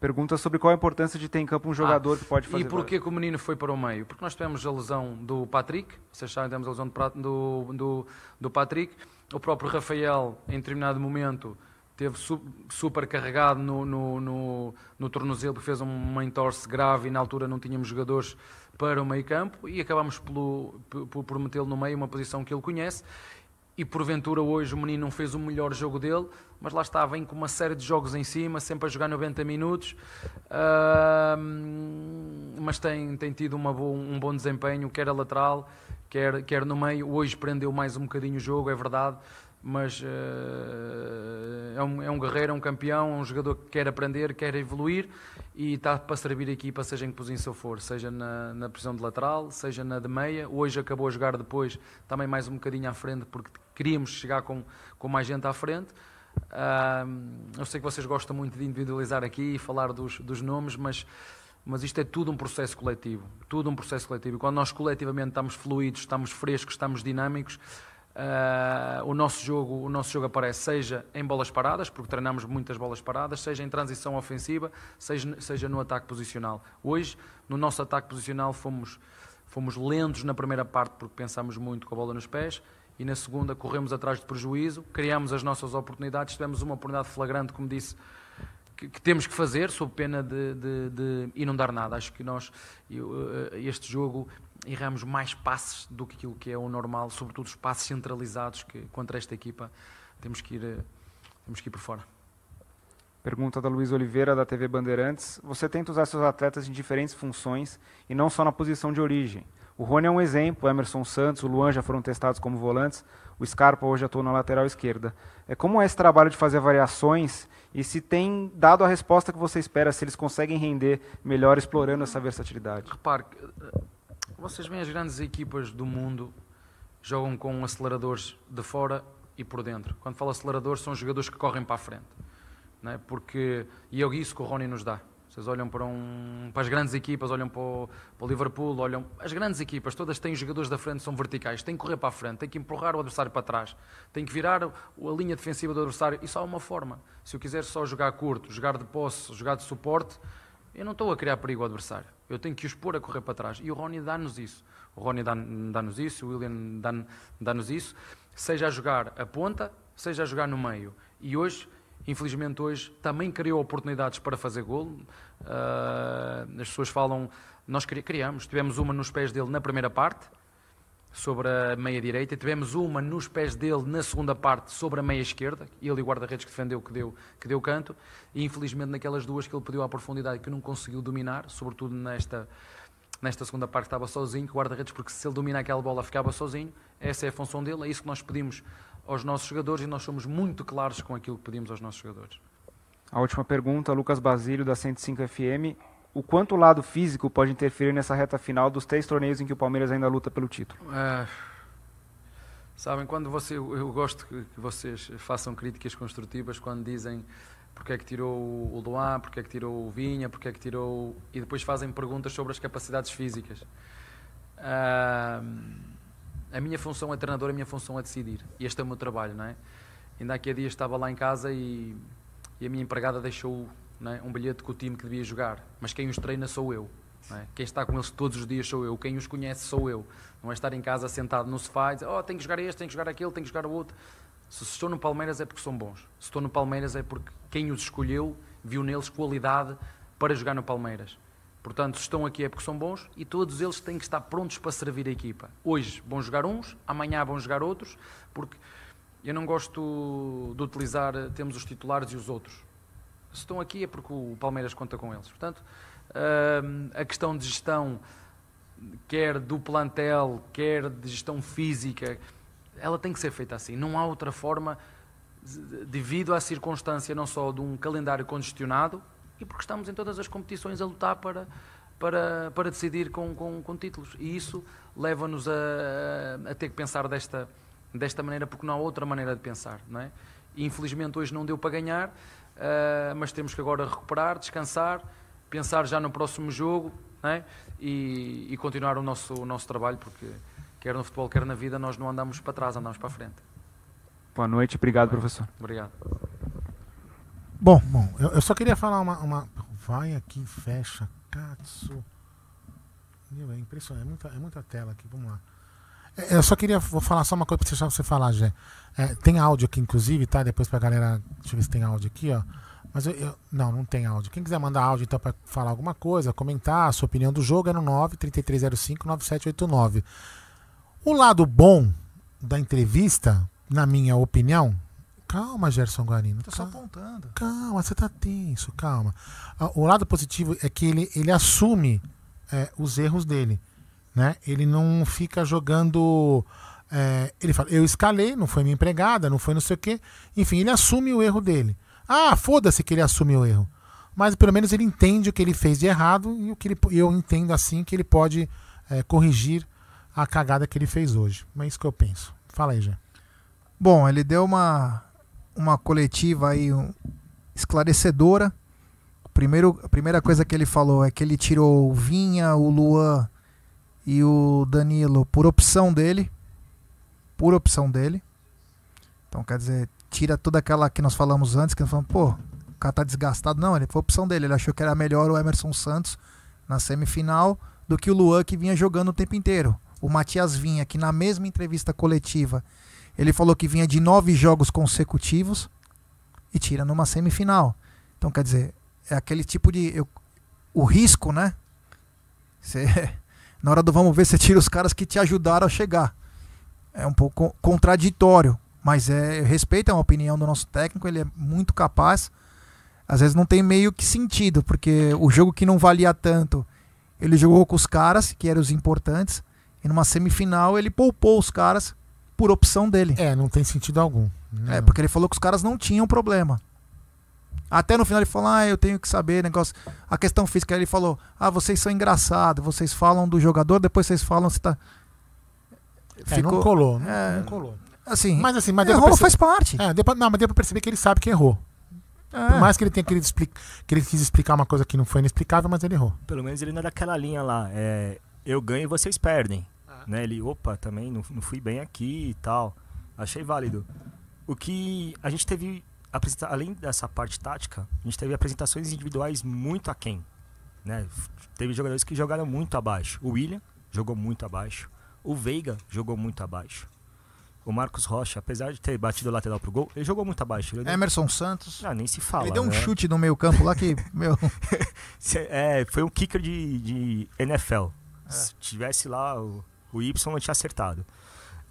Pergunta sobre qual a importância de ter em campo um jogador ah, que pode fazer. E porquê que o menino foi para o meio? Porque nós tivemos a lesão do Patrick, vocês sabem, temos a lesão do, do, do Patrick. O próprio Rafael, em determinado momento, teve su, super carregado no, no, no, no tornozelo, fez uma entorse grave e na altura não tínhamos jogadores para o meio campo e acabamos pelo, por, por metê-lo no meio, uma posição que ele conhece e porventura hoje o menino não fez o melhor jogo dele, mas lá está, vem com uma série de jogos em cima, sempre a jogar 90 minutos, uh, mas tem, tem tido um bom desempenho, quer a lateral, quer, quer no meio. Hoje prendeu mais um bocadinho o jogo, é verdade, mas uh, é, um, é um guerreiro, é um campeão, é um jogador que quer aprender, quer evoluir e está para servir a equipa, seja em que posição for, seja na, na posição de lateral, seja na de meia. Hoje acabou a jogar depois também mais um bocadinho à frente, porque queríamos chegar com, com mais gente à frente. Uh, eu sei que vocês gostam muito de individualizar aqui e falar dos, dos nomes, mas, mas isto é tudo um processo coletivo. Tudo um processo coletivo. E quando nós coletivamente estamos fluidos, estamos frescos, estamos dinâmicos, uh, o, nosso jogo, o nosso jogo aparece, seja em bolas paradas, porque treinamos muitas bolas paradas, seja em transição ofensiva, seja, seja no ataque posicional. Hoje, no nosso ataque posicional, fomos, fomos lentos na primeira parte, porque pensámos muito com a bola nos pés e na segunda corremos atrás de prejuízo, criamos as nossas oportunidades, tivemos uma oportunidade flagrante, como disse, que, que temos que fazer, sob pena de, de, de inundar nada. Acho que nós, eh, este jogo, erramos mais passes do que aquilo que é o normal, sobretudo os passes centralizados, que contra esta equipa temos que ir, eh, temos que ir por fora. Pergunta da Luiz Oliveira, da TV Bandeirantes. Você tenta usar seus atletas em diferentes funções e não só na posição de origem. O Rony é um exemplo, o Emerson Santos, o Luan já foram testados como volantes, o Scarpa hoje atua na lateral esquerda. É como é esse trabalho de fazer variações e se tem dado a resposta que você espera, se eles conseguem render melhor explorando essa versatilidade? Repare, vocês veem as grandes equipas do mundo jogam com aceleradores de fora e por dentro. Quando falo aceleradores, são jogadores que correm para a frente. Não é? Porque, e é isso que o Rony nos dá. Vocês olham para, um, para as grandes equipas, olham para o, para o, Liverpool, olham. As grandes equipas, todas têm jogadores da frente, são verticais, têm que correr para a frente, têm que empurrar o adversário para trás, têm que virar a linha defensiva do adversário. Só há uma forma. Se eu quiser só jogar curto, jogar de posse, jogar de suporte, eu não estou a criar perigo ao adversário. Eu tenho que os pôr a correr para trás. E o Rony dá-nos isso. O Rony dá-nos isso, o William dá-nos isso, seja a jogar a ponta, seja a jogar no meio. E hoje Infelizmente hoje também criou oportunidades para fazer gol. Uh, as pessoas falam, nós criamos, tivemos uma nos pés dele na primeira parte, sobre a meia direita, tivemos uma nos pés dele na segunda parte sobre a meia esquerda, ele e o guarda-redes que defendeu que deu, que deu canto, e infelizmente naquelas duas que ele pediu à profundidade que não conseguiu dominar, sobretudo nesta, nesta segunda parte estava sozinho, o guarda-redes, porque se ele domina aquela bola ficava sozinho, essa é a função dele, é isso que nós pedimos aos nossos jogadores e nós somos muito claros com aquilo que pedimos aos nossos jogadores. A última pergunta, Lucas Basílio, da 105 FM. O quanto o lado físico pode interferir nessa reta final dos três torneios em que o Palmeiras ainda luta pelo título? É, sabem, quando você, eu gosto que, que vocês façam críticas construtivas quando dizem porque é que tirou o Luan, porque é que tirou o Vinha, porque é que tirou... E depois fazem perguntas sobre as capacidades físicas. Uh, a minha função é treinador, a minha função é decidir. E este é o meu trabalho, não é? Ainda aqui a dias estava lá em casa e, e a minha empregada deixou é? um bilhete com o time que devia jogar. Mas quem os treina sou eu. É? Quem está com eles todos os dias sou eu. Quem os conhece sou eu. Não é estar em casa sentado no sofá e dizer, oh, tenho que jogar este, tenho que jogar aquele, tenho que jogar o outro. Se estou no Palmeiras é porque são bons. Se estou no Palmeiras é porque quem os escolheu viu neles qualidade para jogar no Palmeiras. Portanto, estão aqui é porque são bons e todos eles têm que estar prontos para servir a equipa. Hoje vão jogar uns, amanhã vão jogar outros, porque eu não gosto de utilizar, temos os titulares e os outros. Se estão aqui é porque o Palmeiras conta com eles. Portanto, a questão de gestão, quer do plantel, quer de gestão física, ela tem que ser feita assim. Não há outra forma, devido à circunstância não só de um calendário congestionado, e porque estamos em todas as competições a lutar para, para, para decidir com, com, com títulos. E isso leva-nos a, a, ter que pensar desta, desta maneira, porque não há outra maneira de pensar. Não é? Infelizmente hoje não deu para ganhar, uh, mas temos que agora recuperar, descansar, pensar já no próximo jogo é? e, e, continuar o nosso, o nosso trabalho, porque quer no futebol, quer na vida, nós não andamos para trás, andamos para a frente. Boa noite, obrigado, professor. Obrigado. Bom, bom eu, eu, só queria falar uma, uma. Vai aqui, fecha, Katsu. Meu, é impressionante, é muita, é muita tela aqui, vamos lá. É, eu só queria vou falar só uma coisa para você falar, Jé. É, tem áudio aqui, inclusive, tá? Depois pra galera. Deixa eu ver se tem áudio aqui, ó. Mas eu, eu, não, não tem áudio. Quem quiser mandar áudio então para falar alguma coisa, comentar a sua opinião do jogo é no 933059789. O lado bom da entrevista, na minha opinião, Calma, Gerson Guarino. Tô só apontando. Calma, você tá tenso, calma. Ah, o lado positivo é que ele, ele assume é, os erros dele. Né? Ele não fica jogando. É, ele fala, eu escalei, não foi minha empregada, não foi não sei o quê. Enfim, ele assume o erro dele. Ah, foda-se que ele assume o erro. Mas pelo menos ele entende o que ele fez de errado e o que ele, eu entendo assim que ele pode é, corrigir a cagada que ele fez hoje. Mas é isso que eu penso. Fala aí, já. Bom, ele deu uma uma coletiva aí um, esclarecedora. Primeiro, a primeira coisa que ele falou é que ele tirou o Vinha, o Luan e o Danilo por opção dele. Por opção dele. Então, quer dizer, tira toda aquela que nós falamos antes, que nós falamos, pô, o cara tá desgastado. Não, ele foi opção dele. Ele achou que era melhor o Emerson Santos na semifinal do que o Luan que vinha jogando o tempo inteiro. O Matias Vinha, que na mesma entrevista coletiva ele falou que vinha de nove jogos consecutivos e tira numa semifinal. Então, quer dizer, é aquele tipo de. Eu, o risco, né? Você, na hora do vamos ver, você tira os caras que te ajudaram a chegar. É um pouco contraditório, mas é respeito a opinião do nosso técnico, ele é muito capaz. Às vezes não tem meio que sentido, porque o jogo que não valia tanto, ele jogou com os caras, que eram os importantes, e numa semifinal ele poupou os caras por opção dele. É, não tem sentido algum. Não. É, porque ele falou que os caras não tinham problema. Até no final ele falou, ah, eu tenho que saber negócio. A questão física, ele falou, ah, vocês são engraçados, vocês falam do jogador, depois vocês falam se tá. É, Ficou... não colou, não, é... não colou. Assim, mas assim, mas errou perceber... faz parte. É, deu pra... não, mas deu pra perceber que ele sabe que errou. É. Por mais que ele tenha querido explicar, que ele quis explicar uma coisa que não foi inexplicável, mas ele errou. Pelo menos ele não é daquela linha lá, é, eu ganho e vocês perdem. Né? Ele, opa, também não, não fui bem aqui e tal. Achei válido. O que a gente teve, além dessa parte tática, a gente teve apresentações individuais muito aquém. Né? Teve jogadores que jogaram muito abaixo. O William jogou muito abaixo. O Veiga jogou muito abaixo. O Marcos Rocha, apesar de ter batido o lateral pro gol, ele jogou muito abaixo. Ele Emerson Santos. Ah, nem se fala. ele deu um né? chute no meio campo lá que, meu, É, foi um kicker de, de NFL. Se tivesse lá o, o Y, não tinha acertado.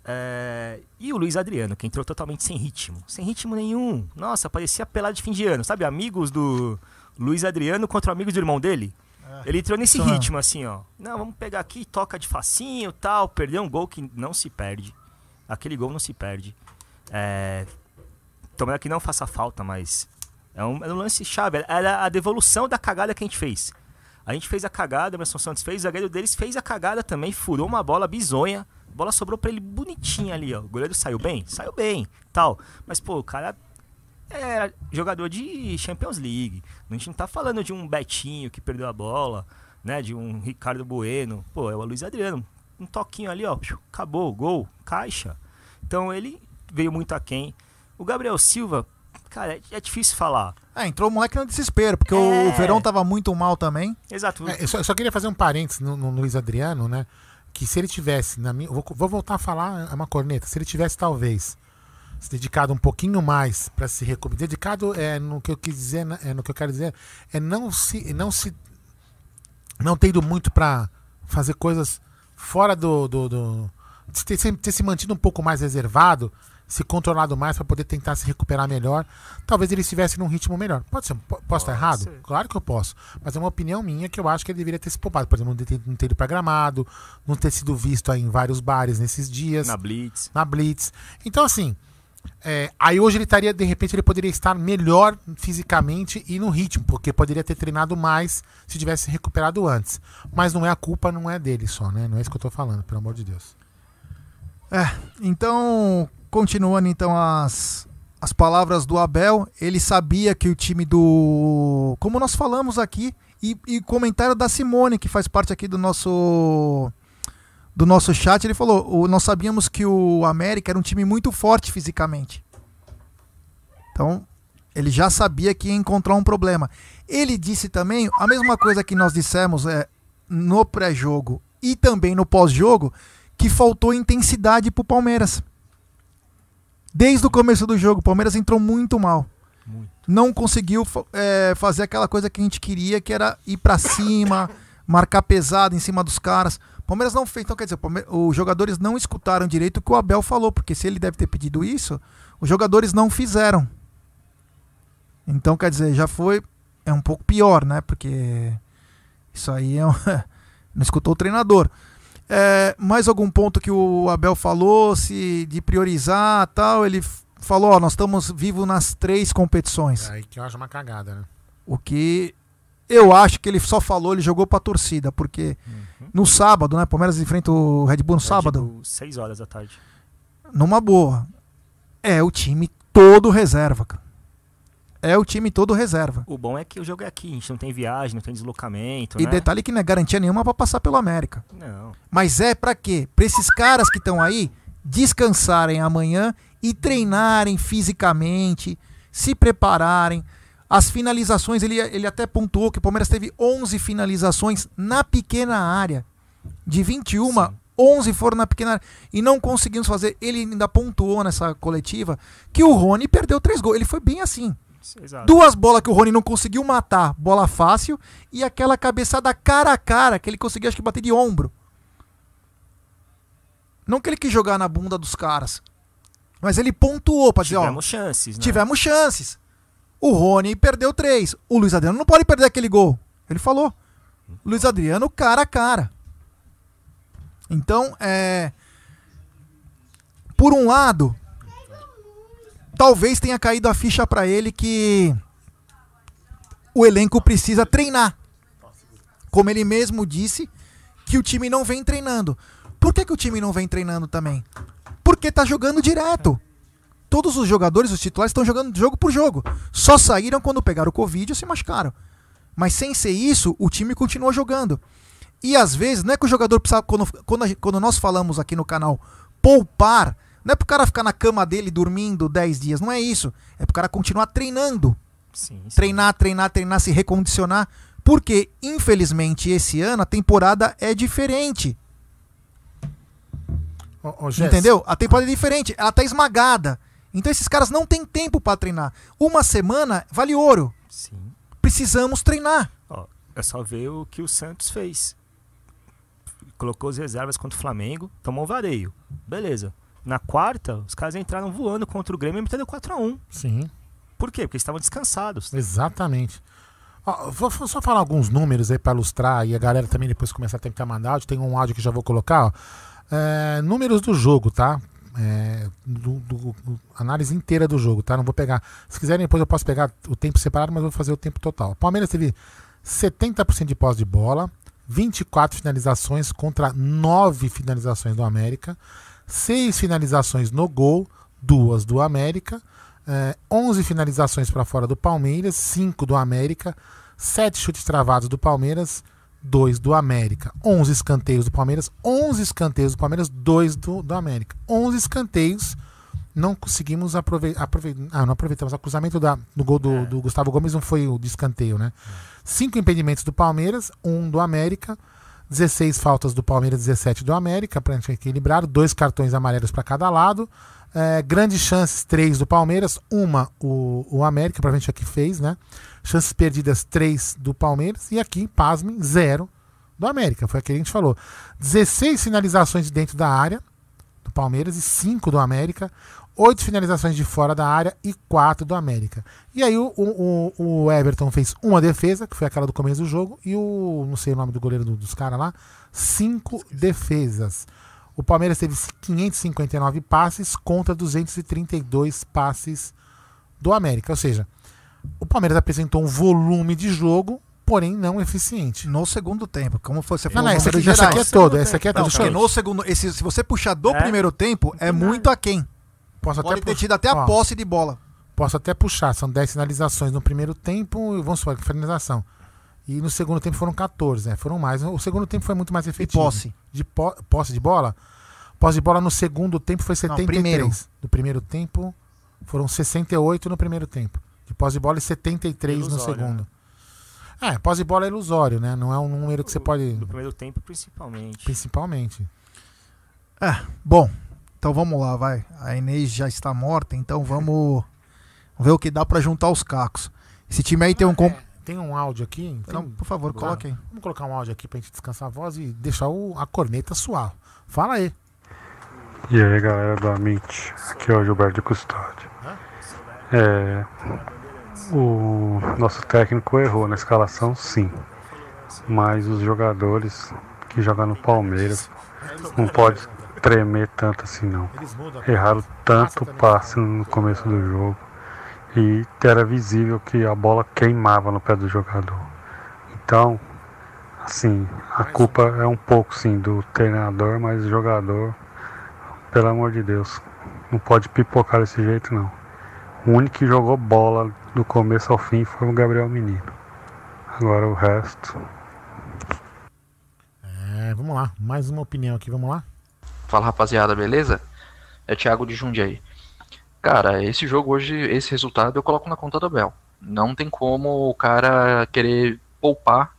É, e o Luiz Adriano, que entrou totalmente sem ritmo. Sem ritmo nenhum. Nossa, parecia pelado de fim de ano. Sabe, amigos do Luiz Adriano contra amigos do irmão dele? Ele entrou nesse ritmo, assim, ó. Não, vamos pegar aqui, toca de facinho tal. Perdeu um gol que não se perde. Aquele gol não se perde. É, tomara que não faça falta, mas é um, é um lance chave. Era a devolução da cagada que a gente fez. A gente fez a cagada, o Emerson Santos fez, o zagueiro deles fez a cagada também, furou uma bola bizonha. Bola sobrou pra ele bonitinha ali, ó. O goleiro saiu bem? Saiu bem, tal. Mas, pô, o cara é jogador de Champions League. A gente não tá falando de um Betinho que perdeu a bola, né? De um Ricardo Bueno. Pô, é o Luiz Adriano. Um toquinho ali, ó. Acabou, gol, caixa. Então ele veio muito aquém. O Gabriel Silva, cara, é, é difícil falar. é, entrou o moleque no desespero, porque É. o Verão tava muito mal também. Exato. É, eu, só, eu só queria fazer um parênteses no, no Luiz Adriano, né? Que se ele tivesse, na minha, vou, vou voltar a falar é uma corneta, se ele tivesse talvez se dedicado um pouquinho mais para se recuperar, dedicado é no que eu quis dizer, né, é no que eu quero dizer, é não se não se não ter ido muito para fazer coisas fora do, do, do ter, ter se mantido um pouco mais reservado, se controlado mais para poder tentar se recuperar melhor, talvez ele estivesse num ritmo melhor. Pode ser, po- posso estar errado? ser. Claro que eu posso, mas é uma opinião minha que eu acho que ele deveria ter se poupado, por exemplo, não ter, não ter ido para gramado, não ter sido visto aí em vários bares nesses dias Na Blitz. na Blitz. Então, assim, é, aí hoje ele estaria, de repente, ele poderia estar melhor fisicamente e no ritmo, porque poderia ter treinado mais se tivesse se recuperado antes. Mas não é a culpa, não é dele só, né? Não é isso que eu tô falando, pelo amor de Deus. É, então, continuando então as, as palavras do Abel, ele sabia que o time do. Como nós falamos aqui, e, e comentário da Simone, que faz parte aqui do nosso. Do nosso chat, ele falou: o, nós sabíamos que o América era um time muito forte fisicamente. Então, ele já sabia que ia encontrar um problema. Ele disse também a mesma coisa que nós dissemos é, no pré-jogo e também no pós-jogo, que faltou intensidade pro Palmeiras. Desde o começo do jogo, o Palmeiras entrou muito mal. Não conseguiu é, fazer aquela coisa que a gente queria, que era ir pra cima, marcar pesado em cima dos caras. O Palmeiras não fez. Então, quer dizer, os jogadores não escutaram direito o que o Abel falou, porque se ele deve ter pedido isso, os jogadores não fizeram. Então, quer dizer, já foi. É um pouco pior, né? Porque isso aí é um, não escutou o treinador. É, mais algum ponto que o Abel falou, se de priorizar tal, ele falou, ó, nós estamos vivos nas três competições. É aí que eu acho uma cagada, né? O que eu acho que ele só falou, ele jogou pra torcida, porque no sábado, né, Palmeiras enfrenta o Red Bull no sábado, 6 horas da tarde. numa boa. É o time todo reserva, cara. É o time todo reserva. O bom é que o jogo é aqui, a gente não tem viagem, não tem deslocamento, E né? detalhe que não é garantia nenhuma pra passar pelo América. Não. Mas é pra quê? Pra esses caras que estão aí descansarem amanhã e treinarem fisicamente, se prepararem. As finalizações, ele, ele até pontuou que o Palmeiras teve 11 finalizações na pequena área. De 21, Sim. 11 foram na pequena área. E não conseguimos fazer. Ele ainda pontuou nessa coletiva que o Rony perdeu três gols. Ele foi bem assim. Exato. Duas bolas que o Rony não conseguiu matar, bola fácil, e aquela cabeçada cara a cara que ele conseguiu, acho que bater de ombro. Não que ele quis jogar na bunda dos caras, mas ele pontuou pra dizer, ó, Tivemos chances, né? tivemos chances. O Rony perdeu três. O Luiz Adriano não pode perder aquele gol. Ele falou. Luiz Adriano cara a cara. Então, é. Por um lado, talvez tenha caído a ficha pra ele que o elenco precisa treinar. Como ele mesmo disse, que o time não vem treinando. Por que, que o time não vem treinando também? Porque tá jogando direto. Todos os jogadores, os titulares, estão jogando jogo por jogo. Só saíram quando pegaram o Covid ou se machucaram. Mas sem ser isso, o time continua jogando. E às vezes, não é que o jogador precisa. Quando, quando, quando nós falamos aqui no canal poupar, não é pro cara ficar na cama dele dormindo 10 dias. Não é isso. É pro cara continuar treinando. Sim, sim. Treinar, treinar, treinar, se recondicionar. Porque, infelizmente, esse ano a temporada é diferente. Entendeu? A temporada é diferente, ela tá esmagada. Então esses caras não têm tempo pra treinar. Uma semana vale ouro. Sim. Precisamos treinar. Ó, é só ver o que o Santos fez. Colocou as reservas contra o Flamengo, tomou um vareio. Beleza. Na quarta, os caras entraram voando contra o Grêmio e meteram 4x1. Sim, Por quê? Porque eles estavam descansados. exatamente. Ó, vou só falar alguns números aí pra ilustrar e a galera também depois começar a tentar mandar áudio. Tem um áudio que já vou colocar. Ó. É, números do jogo, tá? É, do- do- análise inteira do jogo, tá? Não vou pegar. Se quiserem, depois eu posso pegar o tempo separado, mas vou fazer o tempo total. Palmeiras teve 70% de posse de bola, 24 finalizações contra 9 finalizações do América, 6 finalizações no gol, duas do América, é, 11 finalizações para fora do Palmeiras, 5 do América, 7 chutes travados do Palmeiras, 2 do América. 11 escanteios do Palmeiras, 11 escanteios do Palmeiras, 2 do, do América. 11 escanteios, não conseguimos aproveitar. ah, não aproveitamos. O cruzamento da, do gol do, do Gustavo Gomes não foi o de escanteio, né? 5 impedimentos do Palmeiras, 1 um do América. 16 faltas do Palmeiras, 17 do América, para gente equilibrar, dois cartões amarelos para cada lado. É, grandes chances, três do Palmeiras, uma o, o América, pra gente aqui fez, né? Chances perdidas, três do Palmeiras, e aqui, pasmem, zero do América. Foi aquilo que a gente falou. 16 finalizações de dentro da área do Palmeiras e 5 do América. 8 finalizações de fora da área e 4 do América. E aí o, o, o Everton fez uma defesa, que foi aquela do começo do jogo, e o. não sei o nome do goleiro do- dos caras lá, cinco defesas. O Palmeiras teve 559 passes contra 232 passes do América. Ou seja, o Palmeiras apresentou um volume de jogo, porém não eficiente. No segundo tempo, como você Não, falou. não, esse aqui, números esse aqui é todo, esse aqui é Não, todo. porque Deixa eu- no segundo, esse, se você puxar do É? primeiro tempo, é muito aquém. Posso Pode até ter puxar- tido até a ó, posse de bola. Posso até puxar, são 10 finalizações no primeiro tempo, e vamos supor, que finalização. E no segundo tempo foram 14, né? Foram mais. O segundo tempo foi muito mais E efetivo. posse. De po- posse de bola? Posse de bola no segundo tempo foi 73. primeiro. No primeiro tempo foram 68 no primeiro tempo. De posse de bola e 73 no Ilusório, segundo. É, posse de bola é ilusório, né? Não é um número que você pode. No primeiro tempo, principalmente. Principalmente. É, bom, então vamos lá, vai. A Inês já está morta, então vamos ver o que dá pra juntar os cacos. Esse time aí tem um. Com... Tem um áudio aqui? Não, por favor, coloque aí. Vamos colocar um áudio aqui pra gente descansar a voz e deixar o- a corneta suar. Fala aí. E aí galera do Amit, aqui é o Gilberto de Custódio. É, o nosso técnico errou na escalação, sim, mas os jogadores que jogam no Palmeiras não pode tremer tanto assim não. Erraram tanto passe no começo do jogo e era visível que a bola queimava no pé do jogador. Então, assim, a culpa é um pouco sim do treinador, mas o jogador pelo amor de Deus, não pode pipocar desse jeito não. O único que jogou bola do começo ao fim foi o Gabriel Menino. Agora o resto. É, vamos lá. Mais uma opinião aqui, vamos lá. Fala rapaziada, beleza? É Thiago de Jundiaí. Cara, esse jogo hoje, esse resultado eu coloco na conta do Abel. Não tem como o cara querer poupar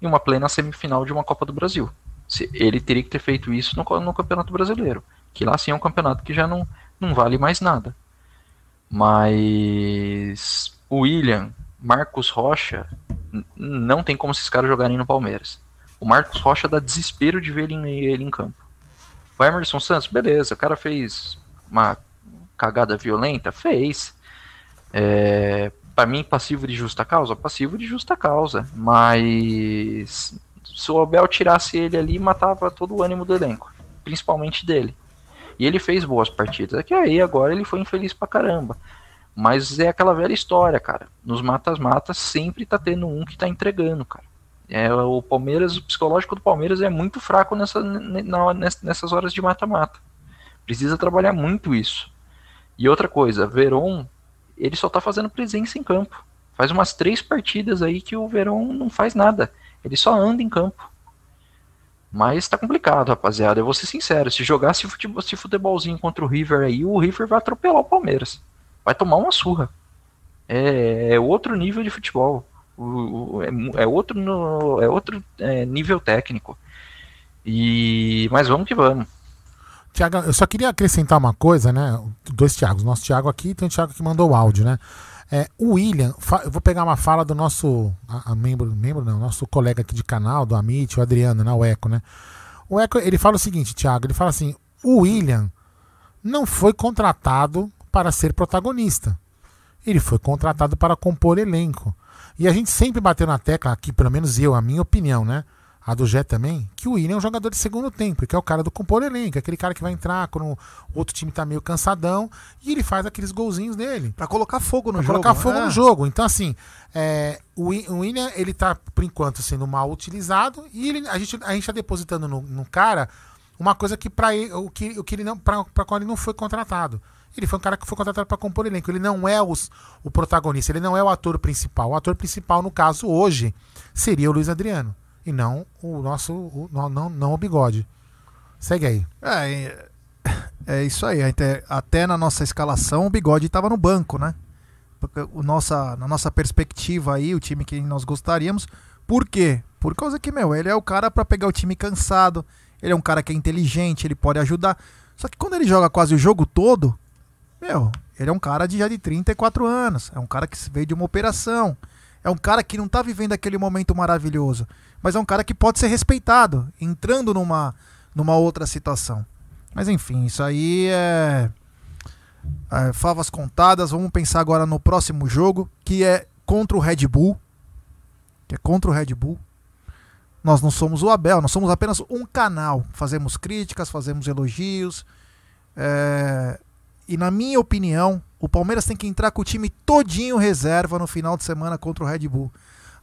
em uma plena semifinal de uma Copa do Brasil. Ele teria que ter feito isso no, no Campeonato Brasileiro. Que lá sim é um campeonato que já não, não vale mais nada. Mas o William, Marcos Rocha, não tem como esses caras jogarem no Palmeiras. O Marcos Rocha dá desespero de ver ele ele em campo. O Emerson Santos, beleza, o cara fez uma cagada violenta? Fez. É, para mim, passivo de justa causa? Passivo de justa causa. Mas se o Abel tirasse ele ali, matava todo o ânimo do elenco. Principalmente dele. E ele fez boas partidas. É que aí agora ele foi infeliz pra caramba. Mas é aquela velha história, cara. Nos matas-matas sempre tá tendo um que tá entregando, cara. É, o Palmeiras, o psicológico do Palmeiras é muito fraco nessa, ne- na- ness- nessas horas de mata-mata. Precisa trabalhar muito isso. E outra coisa, Veron, ele só tá fazendo presença em campo. Faz umas três partidas aí que o Veron não faz nada. Ele só anda em campo. Mas tá complicado, rapaziada. Eu vou ser sincero, se jogasse futebol, esse futebolzinho contra o River aí, o River vai atropelar o Palmeiras. Vai tomar uma surra. É, é outro nível de futebol. O- o- é, é outro, no- é outro é, nível técnico. E mas vamos que vamos. Tiago, eu só queria acrescentar uma coisa, né? Dois Tiagos. Nosso Tiago aqui e tem o Tiago que mandou o áudio, né? É, o William, eu vou pegar uma fala do nosso a, a membro, membro não, nosso colega aqui de canal, do Amit, o Adriano, né? O Eco, né? O Eco, ele fala o seguinte, Tiago, ele fala assim: o William não foi contratado para ser protagonista. Ele foi contratado para compor elenco. E a gente sempre bateu na tecla, aqui, pelo menos eu, a minha opinião, né? A do Jé também, que o William é um jogador de segundo tempo, que é o cara do compor elenco, aquele cara que vai entrar quando o outro time tá meio cansadão e ele faz aqueles golzinhos dele. Pra colocar fogo no Pra jogo. colocar fogo é. no jogo. Então, assim, é, o, Wi- o William, ele tá, por enquanto, sendo mal utilizado e ele, a, gente, a gente tá depositando no, no cara uma coisa que para ele, o que, o que ele não, pra, pra qual ele não foi contratado. Ele foi um cara que foi contratado para compor elenco. Ele não é os, o protagonista, ele não é o ator principal. O ator principal, no caso, hoje, seria o Luiz Adriano. E não o nosso. o- não, não, não o bigode. Segue aí. É, é- é isso aí. Até, até na nossa escalação o bigode estava no banco, né? Porque o nossa, na nossa perspectiva aí, o time que nós gostaríamos. Por quê? Por causa que, meu, ele é o cara para pegar o time cansado. Ele é um cara que é inteligente, ele pode ajudar. Só que quando ele joga quase o jogo todo, meu, ele é um cara de já de 34 anos. É um cara que veio de uma operação. É um cara que não tá vivendo aquele momento maravilhoso. Mas é um cara que pode ser respeitado, entrando numa, numa outra situação. Mas enfim, isso aí é, é favas contadas. Vamos pensar agora no próximo jogo, que é contra o Red Bull. Que é contra o Red Bull. Nós não somos o Abel, nós somos apenas um canal. Fazemos críticas, fazemos elogios. É, E na minha opinião, o Palmeiras tem que entrar com o time todinho reserva no final de semana contra o Red Bull.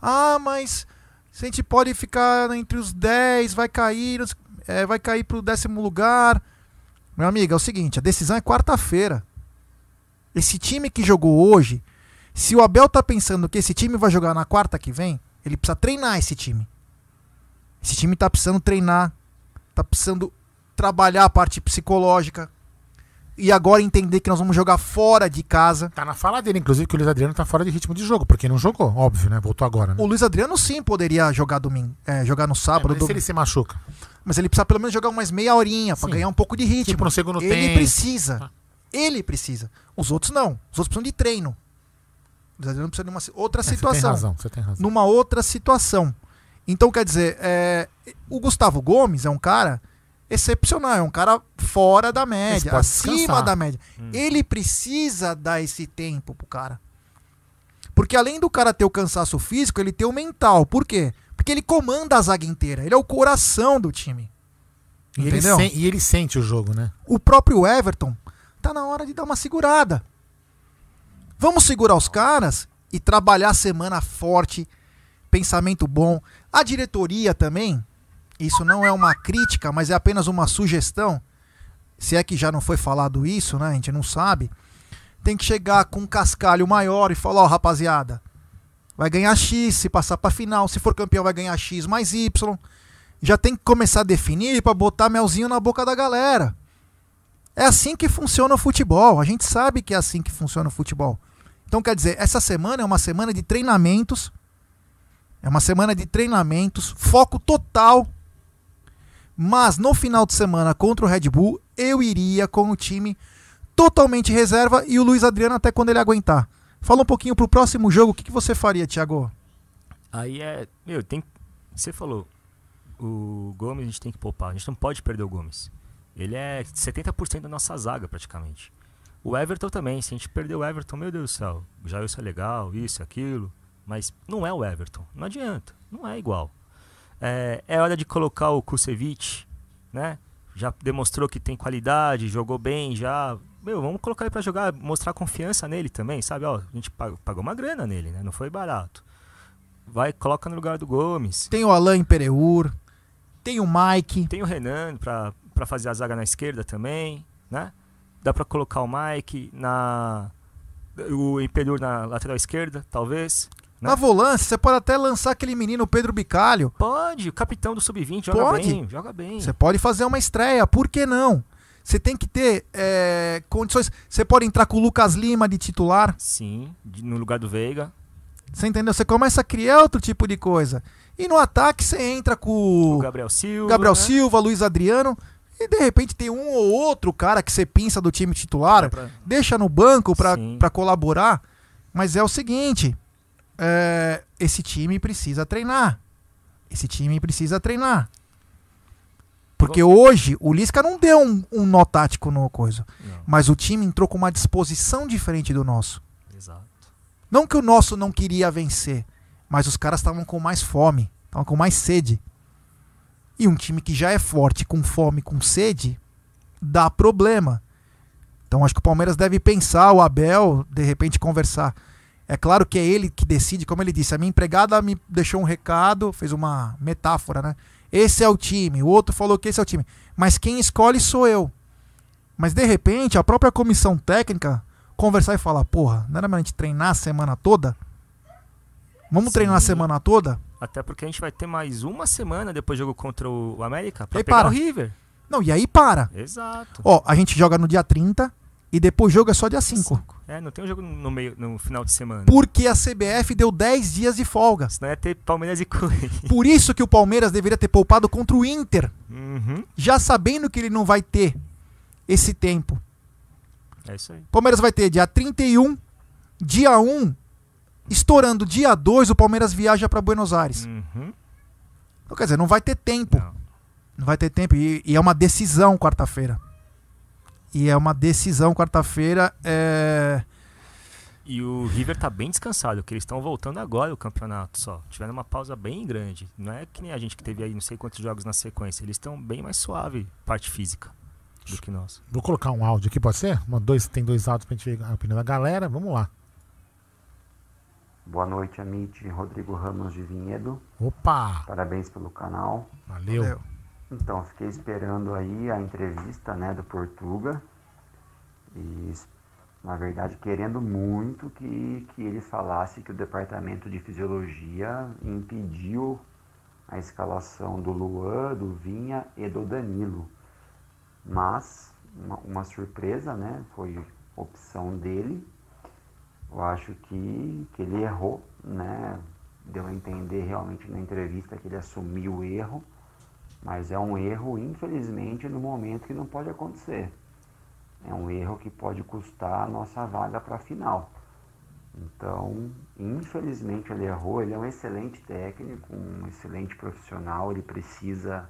Ah, mas se a gente pode ficar entre os 10, vai cair, é, vai cair para o décimo lugar. Meu amigo, é o seguinte, a decisão é quarta-feira. Esse time que jogou hoje, se o Abel tá pensando que esse time vai jogar na quarta que vem, ele precisa treinar esse time. Esse time tá precisando treinar, tá precisando trabalhar a parte psicológica. E agora entender que nós vamos jogar fora de casa. Tá na fala dele, inclusive, que o Luiz Adriano tá fora de ritmo de jogo, porque não jogou, óbvio, né? Voltou agora, né? O Luiz Adriano sim poderia jogar domingo, é, jogar no sábado. mas se domingo. ele se machuca. Mas ele precisa pelo menos jogar umas meia horinha pra Sim. ganhar um pouco de ritmo. Tipo no segundo ele tempo. precisa. Ele precisa. Os outros não. Os outros precisam de treino. O Luiz Adriano precisa de uma outra É, Você tem situação. razão, você tem razão. Numa outra situação. Então, quer dizer, é, o Gustavo Gomes é um cara excepcional, é um cara fora da média, acima descansar. da média. Ele precisa dar esse tempo pro cara. Porque além do cara ter o cansaço físico, ele tem o mental. Por quê? Porque ele comanda a zaga inteira. Ele é o coração do time. E ele, Entendeu? e ele sente o jogo, né? O próprio Everton tá na hora de dar uma segurada. Vamos segurar os caras e trabalhar a semana forte, pensamento bom. A diretoria também, isso não é uma crítica, mas é apenas uma sugestão. Se é que já não foi falado isso, né? A gente não sabe. Tem que chegar com um cascalho maior e falar, ó, rapaziada, vai ganhar X se passar pra final, se for campeão vai ganhar X mais Y. Já tem que começar a definir pra botar melzinho na boca da galera. É assim que funciona o futebol. A gente sabe que é assim que funciona o futebol. Então, quer dizer, essa semana é uma semana de treinamentos. É uma semana de treinamentos, foco total. Mas no final de semana contra o Red Bull, eu iria com o time totalmente reserva e o Luiz Adriano até quando ele aguentar. Fala um pouquinho pro próximo jogo, o que, que você faria, Thiago? Aí é. Meu, tem. Você falou. O Gomes a gente tem que poupar. A gente não pode perder o Gomes. Ele é 70% da nossa zaga, praticamente. O Everton também. Se a gente perder o Everton, meu Deus do céu. Já isso é legal, isso, aquilo. Mas não é o Everton. Não adianta. Não é igual. É, é hora de colocar o Kusevich, né? Já demonstrou que tem qualidade, jogou bem, já. Meu, vamos colocar ele pra jogar, mostrar confiança nele também, sabe? Ó, a gente pag- pagou uma grana nele, né? Não foi barato. Vai, coloca no lugar do Gomes. Tem o Alain Pereur, tem o Mike. Tem o Renan pra, pra fazer a zaga na esquerda também, né? Dá pra colocar o Mike na. O Imperiur na lateral esquerda, talvez. Né? Na volância, você pode até lançar aquele menino, o Pedro Bicalho. Pode, o capitão do Sub-20 joga Pode. bem, joga bem. Você pode fazer uma estreia, por que não? Você tem que ter é, condições. Você pode entrar com o Lucas Lima de titular. Sim, no lugar do Veiga. Você entendeu? Você começa a criar outro tipo de coisa. E no ataque você entra com O Gabriel Silva. Gabriel né? Silva, Luiz Adriano. E de repente tem um ou outro cara que você pinça do time titular, pra- deixa no banco pra colaborar. Mas é o seguinte: é, esse time precisa treinar. Esse time precisa treinar. Porque hoje o Lisca não deu um, um nó tático no coisa. Não. Mas o time entrou com uma disposição diferente do nosso. Exato. Não que o nosso não queria vencer, mas os caras estavam com mais fome, estavam com mais sede. E um time que já é forte, com fome, com sede, dá problema. Então acho que o Palmeiras deve pensar, o Abel, de repente conversar. É claro que é ele que decide, como ele disse, a minha empregada me deixou um recado, fez uma metáfora, né? Esse é o time, o outro falou que esse é o time. Mas quem escolhe sou eu. Mas de repente a própria comissão técnica conversar e falar, porra, não era melhor a gente treinar a semana toda? Vamos treinar a Sim. semana toda? Até porque a gente vai ter mais uma semana depois do jogo contra o América pra Aí pegar para. o River. Não, e aí para. Exato. Ó, a gente joga no dia 30 e depois o jogo é só dia 5. É, não tem um jogo no meio, no final de semana. Porque a CBF deu 10 dias de folga. Senão ia ter Palmeiras e Corinthians. Por isso que o Palmeiras deveria ter poupado contra o Inter, Uhum. já sabendo que ele não vai ter esse tempo. É isso aí. Palmeiras vai ter dia 31, dia 1, estourando dia 2, o Palmeiras viaja para Buenos Aires. Uhum. Então, quer dizer, não vai ter tempo. Não, vai ter tempo. E, e é uma decisão quarta-feira. E é uma decisão quarta-feira. É... E o River tá bem descansado, porque eles estão voltando agora o campeonato só. Tiveram uma pausa bem grande. Não é que nem a gente que teve aí não sei quantos jogos na sequência. Eles estão bem mais suave, parte física, do que nós. Vou colocar um áudio aqui, pode ser? Uma, dois, tem dois áudios pra gente ver a opinião da galera. Vamos lá. Boa noite, Amit. Rodrigo Ramos de Vinhedo. Opa! Parabéns pelo canal. Valeu. Valeu. Então, fiquei esperando aí a entrevista, né, do Portuga. E, na verdade, querendo muito que, que ele falasse que o departamento de fisiologia impediu a escalação do Luan, do Vinha e do Danilo. Mas, uma, uma surpresa, né, foi opção dele. Eu acho que, que ele errou, né? Deu a entender realmente na entrevista que ele assumiu o erro, mas é um erro, infelizmente, no momento que não pode acontecer. É um erro que pode custar a nossa vaga para a final. Então, infelizmente ele errou, ele é um excelente técnico, um excelente profissional, ele precisa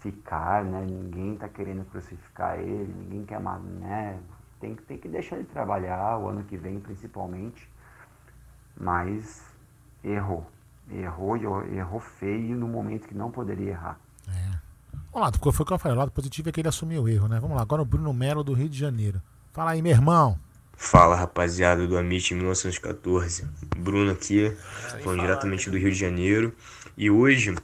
ficar, né? Ninguém está querendo crucificar ele, ninguém quer, né? Tem, tem que deixar ele trabalhar o ano que vem principalmente, mas errou. Errou e errou feio no momento que não poderia errar. Vamos lá, foi o que eu falei. O lado positivo é que ele assumiu o erro, né? Vamos lá, agora o Bruno Melo do Rio de Janeiro. Fala aí, meu irmão. Fala rapaziada do Amit 1914, Bruno aqui, falando diretamente do Rio de Janeiro. E hoje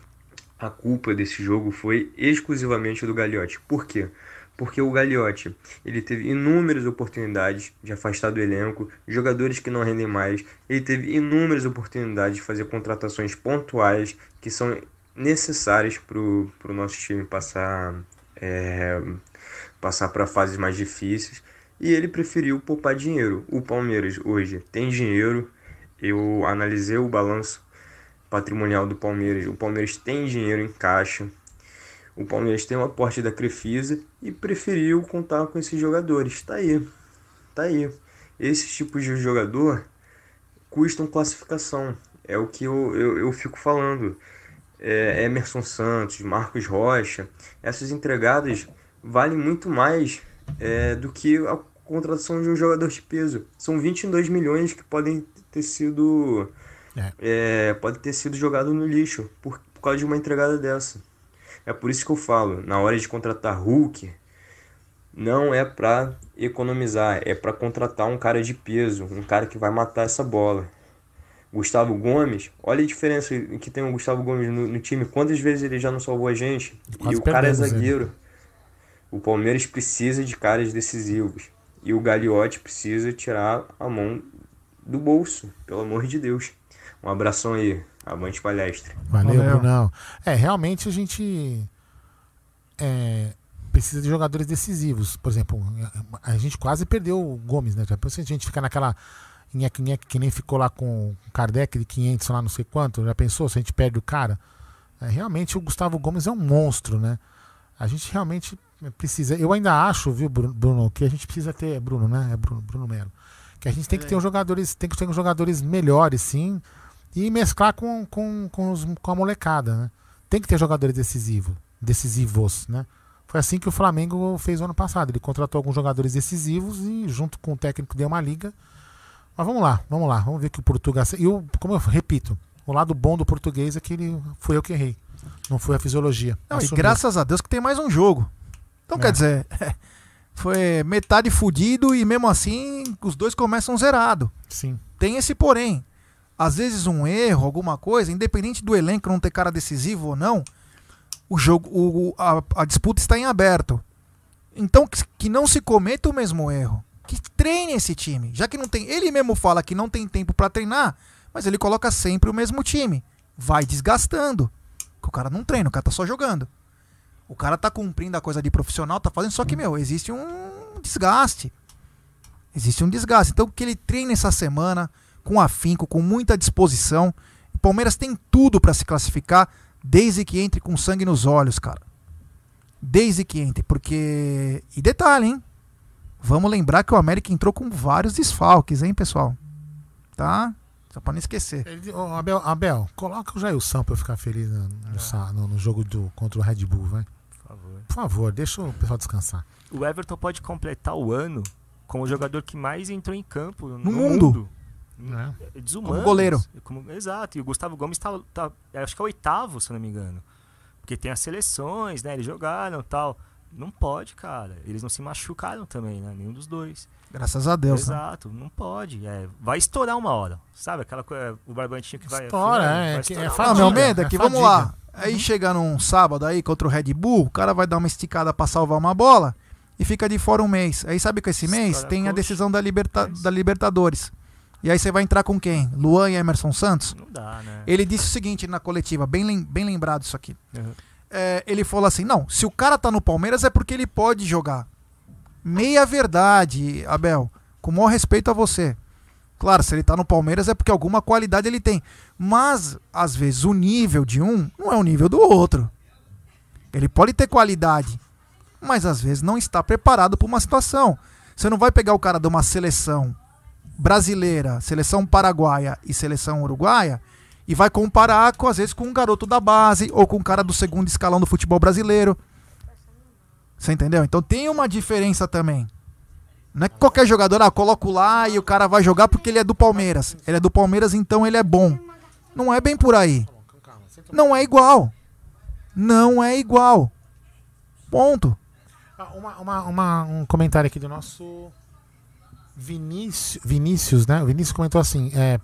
a culpa desse jogo foi exclusivamente do Gagliotti. Por quê? Porque o Gagliotti ele teve inúmeras oportunidades de afastar do elenco jogadores que não rendem mais. Ele teve inúmeras oportunidades de fazer contratações pontuais que são necessárias para o nosso time passar é, passar para fases mais difíceis e ele preferiu poupar dinheiro. O Palmeiras hoje tem dinheiro. Eu analisei o balanço patrimonial do Palmeiras. O Palmeiras tem dinheiro em caixa. O Palmeiras tem o aporte da Crefisa e preferiu contar com esses jogadores. Tá aí. Tá aí. Esses tipos de jogador custam classificação. É o que eu, eu, eu fico falando. É, Emerson Santos, Marcos Rocha, essas entregadas valem muito mais é, do que a contratação de um jogador de peso. São 22 milhões que podem ter sido é, pode ter sido jogado no lixo por, por causa de uma entregada dessa. É por isso que eu falo, na hora de contratar Hulk, não é para economizar, é para contratar um cara de peso, um cara que vai matar essa bola. Gustavo Gomes, olha a diferença que tem o Gustavo Gomes no, no time, quantas vezes ele já não salvou a gente. Quase e o cara é perdemos ele. zagueiro. O Palmeiras precisa de caras decisivos. E o Gagliotti precisa tirar a mão do bolso, pelo amor de Deus. Um abração aí, avante palestra. Valeu, Valeu. Brunão. É, realmente a gente é, precisa de jogadores decisivos. Por exemplo, a gente quase perdeu o Gomes, né? Já pensou se a gente ficar naquela nheque, nheque, que nem ficou lá com o Kardec de 500 lá não sei quanto? Já pensou se a gente perde o cara? É, realmente o Gustavo Gomes é um monstro, né? A gente realmente precisa. Eu ainda acho, viu, Bru- Bruno, que a gente precisa ter. é Bruno, né? É Bruno, Bruno Melo. Que a gente tem que ter uns jogadores, tem que ter uns jogadores melhores, sim. E mesclar com, com, com, os- com a molecada, né? Tem que ter jogadores decisivos, decisivos, né? Foi assim que o Flamengo fez o ano passado. Ele contratou alguns jogadores decisivos e, junto com o técnico, deu uma liga. Mas vamos lá, vamos lá. Vamos ver que o Portugal. E o, como eu repito, o lado bom do português é que ele foi eu que errei. Não foi a fisiologia. Não, e graças a Deus que tem mais um jogo. Então, É. quer dizer, foi metade fudido e mesmo assim os dois começam zerado. Sim. Tem esse porém. Às vezes um erro, alguma coisa, independente do elenco não ter cara decisivo ou não, o jogo, o, a, a disputa está em aberto. Então que, que não se cometa o mesmo erro. Que treine esse time. Já que não tem. Ele mesmo fala que não tem tempo para treinar, mas ele coloca sempre o mesmo time. Vai desgastando. Porque o cara não treina, o cara tá só jogando. O cara tá cumprindo a coisa de profissional, tá fazendo, só que, meu, existe um desgaste. Existe um desgaste. Então, que ele treine essa semana com afinco, com muita disposição. O Palmeiras tem tudo para se classificar, desde que entre com sangue nos olhos, cara. Desde que entre, porque. E detalhe, hein? Vamos lembrar que o América entrou com vários desfalques, hein, pessoal? Tá? Só pra não esquecer. Ele- ô, Abel, Abel, coloca o Jailson pra eu ficar feliz no, no sa- no- no jogo do, contra o Red Bull, vai. Por favor. Por favor, deixa o pessoal descansar. O Everton pode completar o ano como o jogador que mais entrou em campo no, No mundo. mundo. É desumano. Como goleiro. Como- exato. E o Gustavo Gomes tá, tá- acho que é o oitavo, se eu não me engano. Porque tem as seleções, né? Eles jogaram e tal. Não pode, cara. Eles não se machucaram também, né? Nenhum dos dois. Graças a Deus, né? Exato, não pode. É, vai estourar uma hora. Sabe aquela coisa, o barbantinho que vai. Estoura, afinando, é, vai que- estourar é fadiga, Ah, meu hora. medo é que, é vamos lá. Aí chega num sábado aí contra o Red Bull, o cara vai dar uma esticada pra salvar uma bola e fica de fora um mês. Aí sabe que esse mês Estoura tem a decisão da, liberta da Libertadores. E aí você vai entrar com quem? Luan e Emerson Santos? Não dá, né? Ele disse o seguinte na coletiva, bem, lem- bem lembrado isso aqui. Uhum. É, ele falou assim: não, se o cara tá no Palmeiras é porque ele pode jogar. Meia verdade, Abel. Com o maior respeito a você. Claro, se ele tá no Palmeiras é porque alguma qualidade ele tem. Mas, às vezes, o nível de um não é o nível do outro. Ele pode ter qualidade, mas às vezes não está preparado para uma situação. Você não vai pegar o cara de uma seleção brasileira, seleção paraguaia e seleção uruguaia e vai comparar com às vezes com um garoto da base ou com um cara do segundo escalão do futebol brasileiro. Você entendeu? Então tem uma diferença também. Não é que qualquer jogador, ah, coloco lá e o cara vai jogar porque ele é do Palmeiras. Ele é do Palmeiras, então ele é bom. Não é bem por aí. Não é igual. Não é igual. Ponto. Ah, Uma, uma- uma- um comentário aqui do nosso Vinícius, Vinícius, né? O Vinícius comentou assim: é,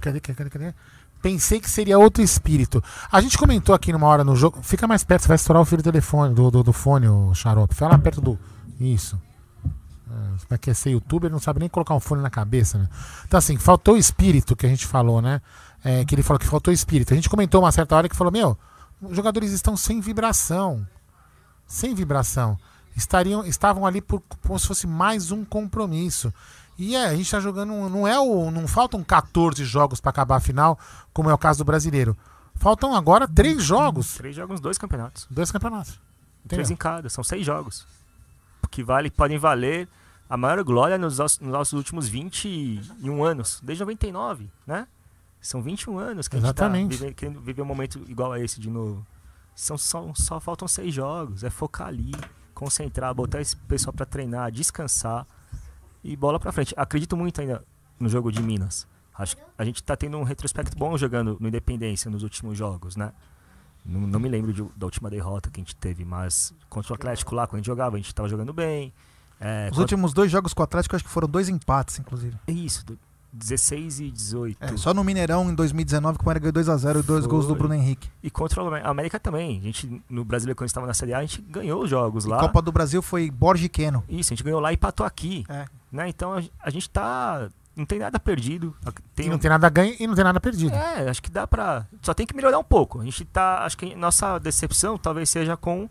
cadê, cadê, cadê? Pensei que seria outro espírito. A gente comentou aqui numa hora no jogo. Fica mais perto, você vai estourar o fio do telefone, do, do, do fone, o xarope. Fica lá perto do. Isso. É, Vai querer ser youtuber, não sabe nem colocar um fone na cabeça, né? Então, assim, faltou espírito que a gente falou, né? É, que ele falou que faltou espírito. A gente comentou uma certa hora que falou: Meu, os jogadores estão sem vibração. Sem vibração. Estariam, estavam ali por, como se fosse mais um compromisso. E é, a gente está jogando. Não, é o, não faltam 14 jogos para acabar a final, como é o caso do brasileiro. Faltam agora três jogos. Três jogos, dois campeonatos. Dois campeonatos. Três Entendeu? em cada, são seis jogos. Que vale, podem valer a maior glória nos, nossos- nos nossos últimos 21 anos, desde 99, né? São 21 anos que a gente Exatamente. tá vive- querendo viver um momento igual a esse de novo. São só, só faltam seis jogos, é focar ali, concentrar, botar esse pessoal pra treinar, descansar e bola pra frente. Acredito muito ainda no jogo de Minas. Acho que a gente tá tendo um retrospecto bom jogando no Independência nos últimos jogos, né? Não, não me lembro de- da última derrota que a gente teve, mas contra o Atlético lá, quando a gente jogava, a gente tava jogando bem. É, Os contra- últimos dois jogos com o Atlético, acho que foram dois empates, inclusive. Isso, do- 16 e 18. É, só no Mineirão, em 2019, que o América ganhou 2x0 e dois gols do. Bruno Henrique. E contra o América também. A gente, no Brasileiro, quando estava na Série A, a gente ganhou os jogos E lá. Copa do Brasil foi Borges e Keno. Isso, a gente ganhou lá e empatou aqui. É. Né? Então a, a gente tá. Não tem nada perdido. Tem E não um- tem nada ganho e não tem nada perdido. É, acho que dá pra. Só tem que melhorar um pouco. A gente tá. Acho que nossa decepção talvez seja com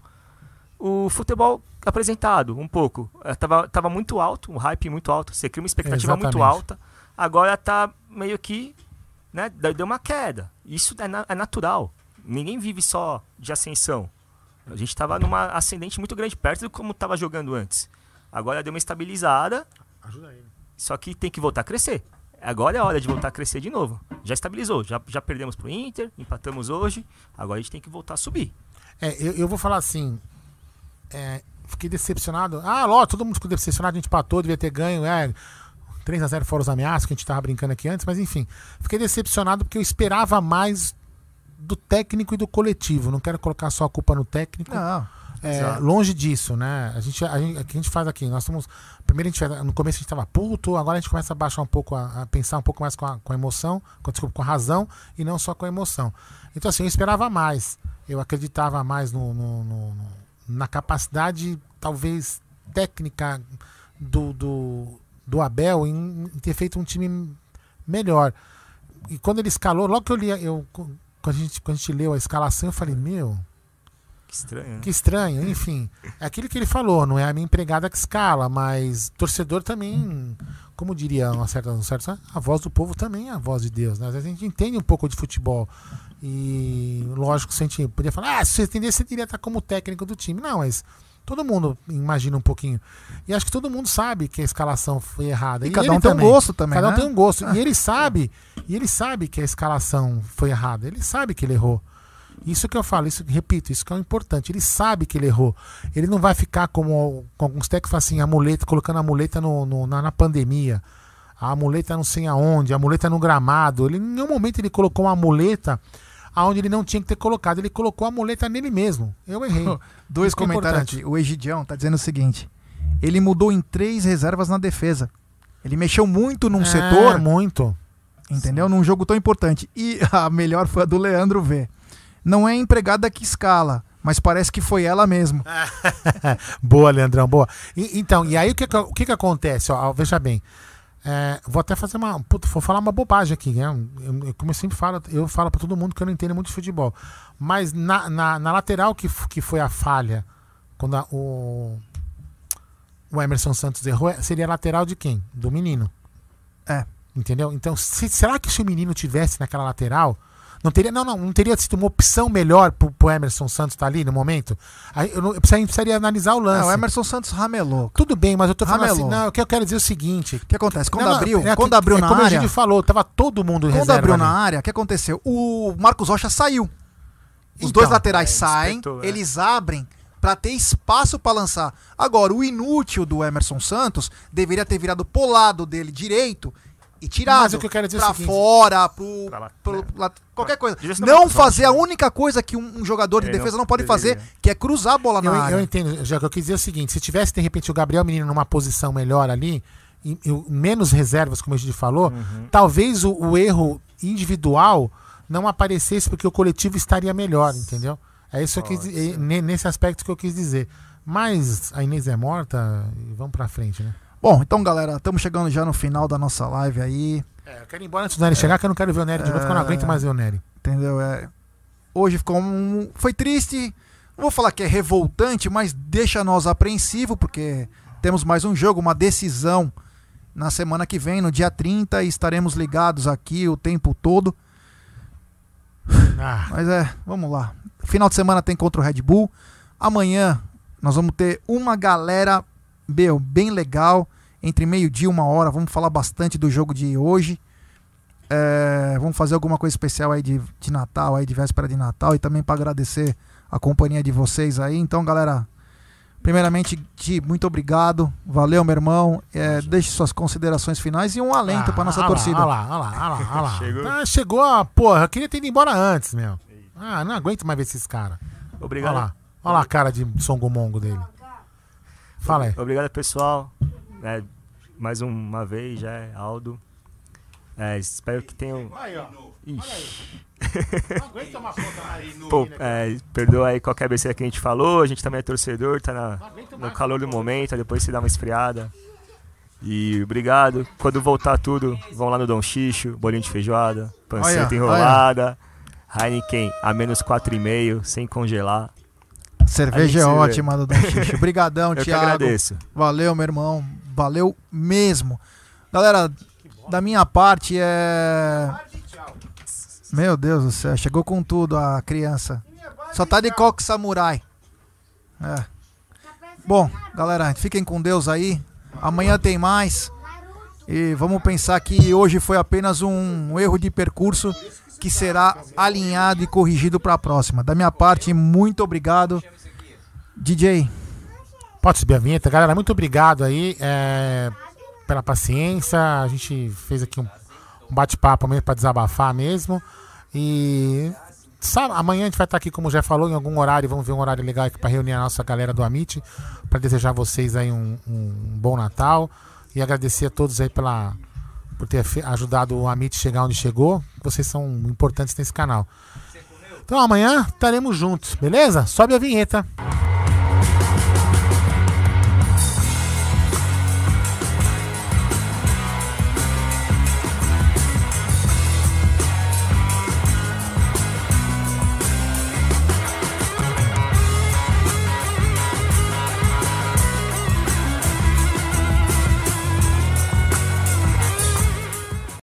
o futebol apresentado, um pouco. É, tava, tava muito alto, um hype muito alto. Você cria uma expectativa muito alta. Agora tá meio que. Né, deu uma queda. Isso é, na- é natural. Ninguém vive só de ascensão. A gente tava numa ascendente muito grande, perto do como tava jogando antes. Agora deu uma estabilizada. Ajuda aí. Só que tem que voltar a crescer. Agora é a hora de voltar a crescer de novo. Já estabilizou, já, já perdemos pro Inter, empatamos hoje. Agora a gente tem que voltar a subir. É, eu, eu vou falar assim. é, fiquei decepcionado. Ah, lógico, todo mundo ficou decepcionado, a gente empatou, devia ter ganho. É, 3x0 fora os ameaças, que a gente tava brincando aqui antes, mas enfim. Fiquei decepcionado porque eu esperava mais do técnico e do coletivo. Não quero colocar só a culpa no técnico. Não, É, longe disso, né? A gente, a gente, o que a gente faz aqui? Nós estamos. Primeiro a gente no começo a gente estava puto, agora a gente começa a baixar um pouco, a, a pensar um pouco mais com a, com a emoção, com, desculpa, com a razão e não só com a emoção. Então, assim, eu esperava mais. Eu acreditava mais no- no- no- na capacidade, talvez, técnica do, do, do Abel em, em ter feito um time melhor. E quando ele escalou, logo que eu li, eu, quando, a gente, quando a gente leu a escalação, eu falei, meu, Que estranho, né? que estranho, enfim. É aquilo que ele falou, não é a minha empregada que escala, mas torcedor também, como diria uma certa, um certo, a voz do povo também é a voz de Deus. Né? Às vezes a gente entende um pouco de futebol. E lógico, se a gente podia falar, ah, se você entender, você teria estar como técnico do time. Não, mas todo mundo imagina um pouquinho. E acho que todo mundo sabe que a escalação foi errada. E cada ele um tem um gosto também, Cada um né? tem um gosto. E ele sabe, e ele sabe que a escalação foi errada. Ele sabe que ele errou. Isso que eu falo, isso repito, isso que é o importante. Ele sabe que ele errou. Ele não vai ficar como com alguns técnicos assim, a muleta, colocando a muleta no, no- na, na pandemia. A muleta não sei aonde, a muleta no gramado. Ele, em nenhum momento ele colocou uma muleta aonde ele não tinha que ter colocado. Ele colocou a muleta nele mesmo. Eu errei. Dois Isso é comentários aqui. O Egidião tá dizendo o seguinte: ele mudou em três reservas na defesa. Ele mexeu muito num É, setor. Muito. Entendeu? Num jogo tão importante. E a melhor foi a do Leandro V. Não é empregada que escala, mas parece que foi ela mesmo. boa, Leandrão, boa. E- então, e aí o que, o que, que acontece? Ó, veja bem. É, vou até fazer uma. vou falar uma bobagem aqui, né? Eu, eu- como eu sempre falo, eu falo pra todo mundo que eu não entendo muito de futebol. Mas na, na, na lateral que, que foi a falha, quando a- o, o Emerson Santos errou, é- seria a lateral de quem? Do menino. É. Entendeu? Então, se- será que se o menino tivesse naquela lateral, não teria, não, não, não teria sido uma opção melhor pro, pro Emerson Santos estar ali no momento? Aí eu, não, eu precisaria, precisaria analisar o lance. Não, o Emerson Santos ramelou. Tudo bem, mas eu tô falando Ramelou. assim, não, o que eu quero dizer é o seguinte. O que acontece? Quando não, não, abriu, é, quando abriu é na como área. a gente falou, tava todo mundo Quando reserva abriu ali. na área, o que aconteceu? O Marcos Rocha saiu. Os Então, dois laterais é, saem, despertou, é. eles abrem pra ter espaço pra lançar. Agora, o inútil do Emerson Santos deveria ter virado pro lado dele direito e tirado Mas o que eu quero dizer é pra seguinte- fora, pro, pro la- qualquer coisa. Devia ser na Não fazer a única coisa que um, um jogador de Ele defesa não pode deveria. fazer, que é cruzar a bola na Eu, área. eu entendo, já que eu quis dizer o seguinte: se tivesse de repente o Gabriel Menino numa posição melhor ali, e, e menos reservas, como a gente falou, talvez o, o erro individual não aparecesse porque o coletivo estaria melhor, entendeu? É isso que eu é nesse aspecto que eu quis dizer. Mas a Inês é morta e vamos pra frente, né? Bom, então galera, estamos chegando já no final da nossa live aí. É, eu quero ir embora antes do Nery chegar, que eu não quero ver o Nery de novo, porque eu não aguento mais ver o Nery. Entendeu? É, hoje ficou um, foi triste. Não vou falar que é revoltante, mas deixa nós apreensivo, porque temos mais um jogo, uma decisão na semana que vem, no dia 30, e estaremos ligados aqui o tempo todo. Ah. Mas é, vamos lá. Final de semana tem contra o Red Bull. Amanhã nós vamos ter uma galera meu, bem legal. Entre meio-dia e uma hora. Vamos falar bastante do jogo de hoje. É, vamos fazer alguma coisa especial aí de, de Natal, aí de véspera de Natal. E também para agradecer a companhia de vocês aí. Então, galera, primeiramente, Ti, muito obrigado. Valeu, meu irmão. É, deixe suas considerações finais e um alento Ah, para nossa lá, torcida. Olha lá, olha lá, olha lá, olha lá. Chegou. Ah, chegou, a porra. Eu queria ter ido embora antes, meu. Ah, não aguento mais ver esses caras. Obrigado. Olha lá, olha lá a cara de songomongo dele. Fala aí. Obrigado, pessoal. É, mais uma vez, já é Aldo. É, espero que tenham. Aí, ó. Ixi. Não aguenta uma foto aí no. Pô, é, perdoa aí qualquer besteira que a gente falou. A gente também é torcedor, tá na- no calor do momento. aí Depois se dá uma esfriada. E obrigado. Quando voltar tudo, vão lá no Dom Xixo, bolinho de feijoada, panceta Olha, enrolada, Heineken a menos 4,5, sem congelar. Cerveja é vê. ótima do Dom Xixi. Obrigadão, Eu que Thiago. agradeço. Valeu, meu irmão. Valeu mesmo. Galera, da minha parte é. Meu Deus do céu, chegou com tudo a criança. Só tá de coque samurai. É. Bom, galera, fiquem com Deus aí. Amanhã tem mais. E vamos pensar que hoje foi apenas um erro de percurso que será alinhado e corrigido para a próxima. Da minha parte, muito obrigado. DJ. Pode subir a vinheta, galera. Muito obrigado aí é, pela paciência. A gente fez aqui um, um bate-papo mesmo para desabafar mesmo. E sabe, amanhã a gente vai estar aqui, como já falou, em algum horário. Vamos ver um horário legal aqui para reunir a nossa galera do Amit. Para desejar vocês aí um, um, bom Natal. E agradecer a todos aí pela, por ter ajudado o Amit chegar onde chegou. Vocês são importantes nesse canal. Então amanhã estaremos juntos, beleza? Sobe a vinheta.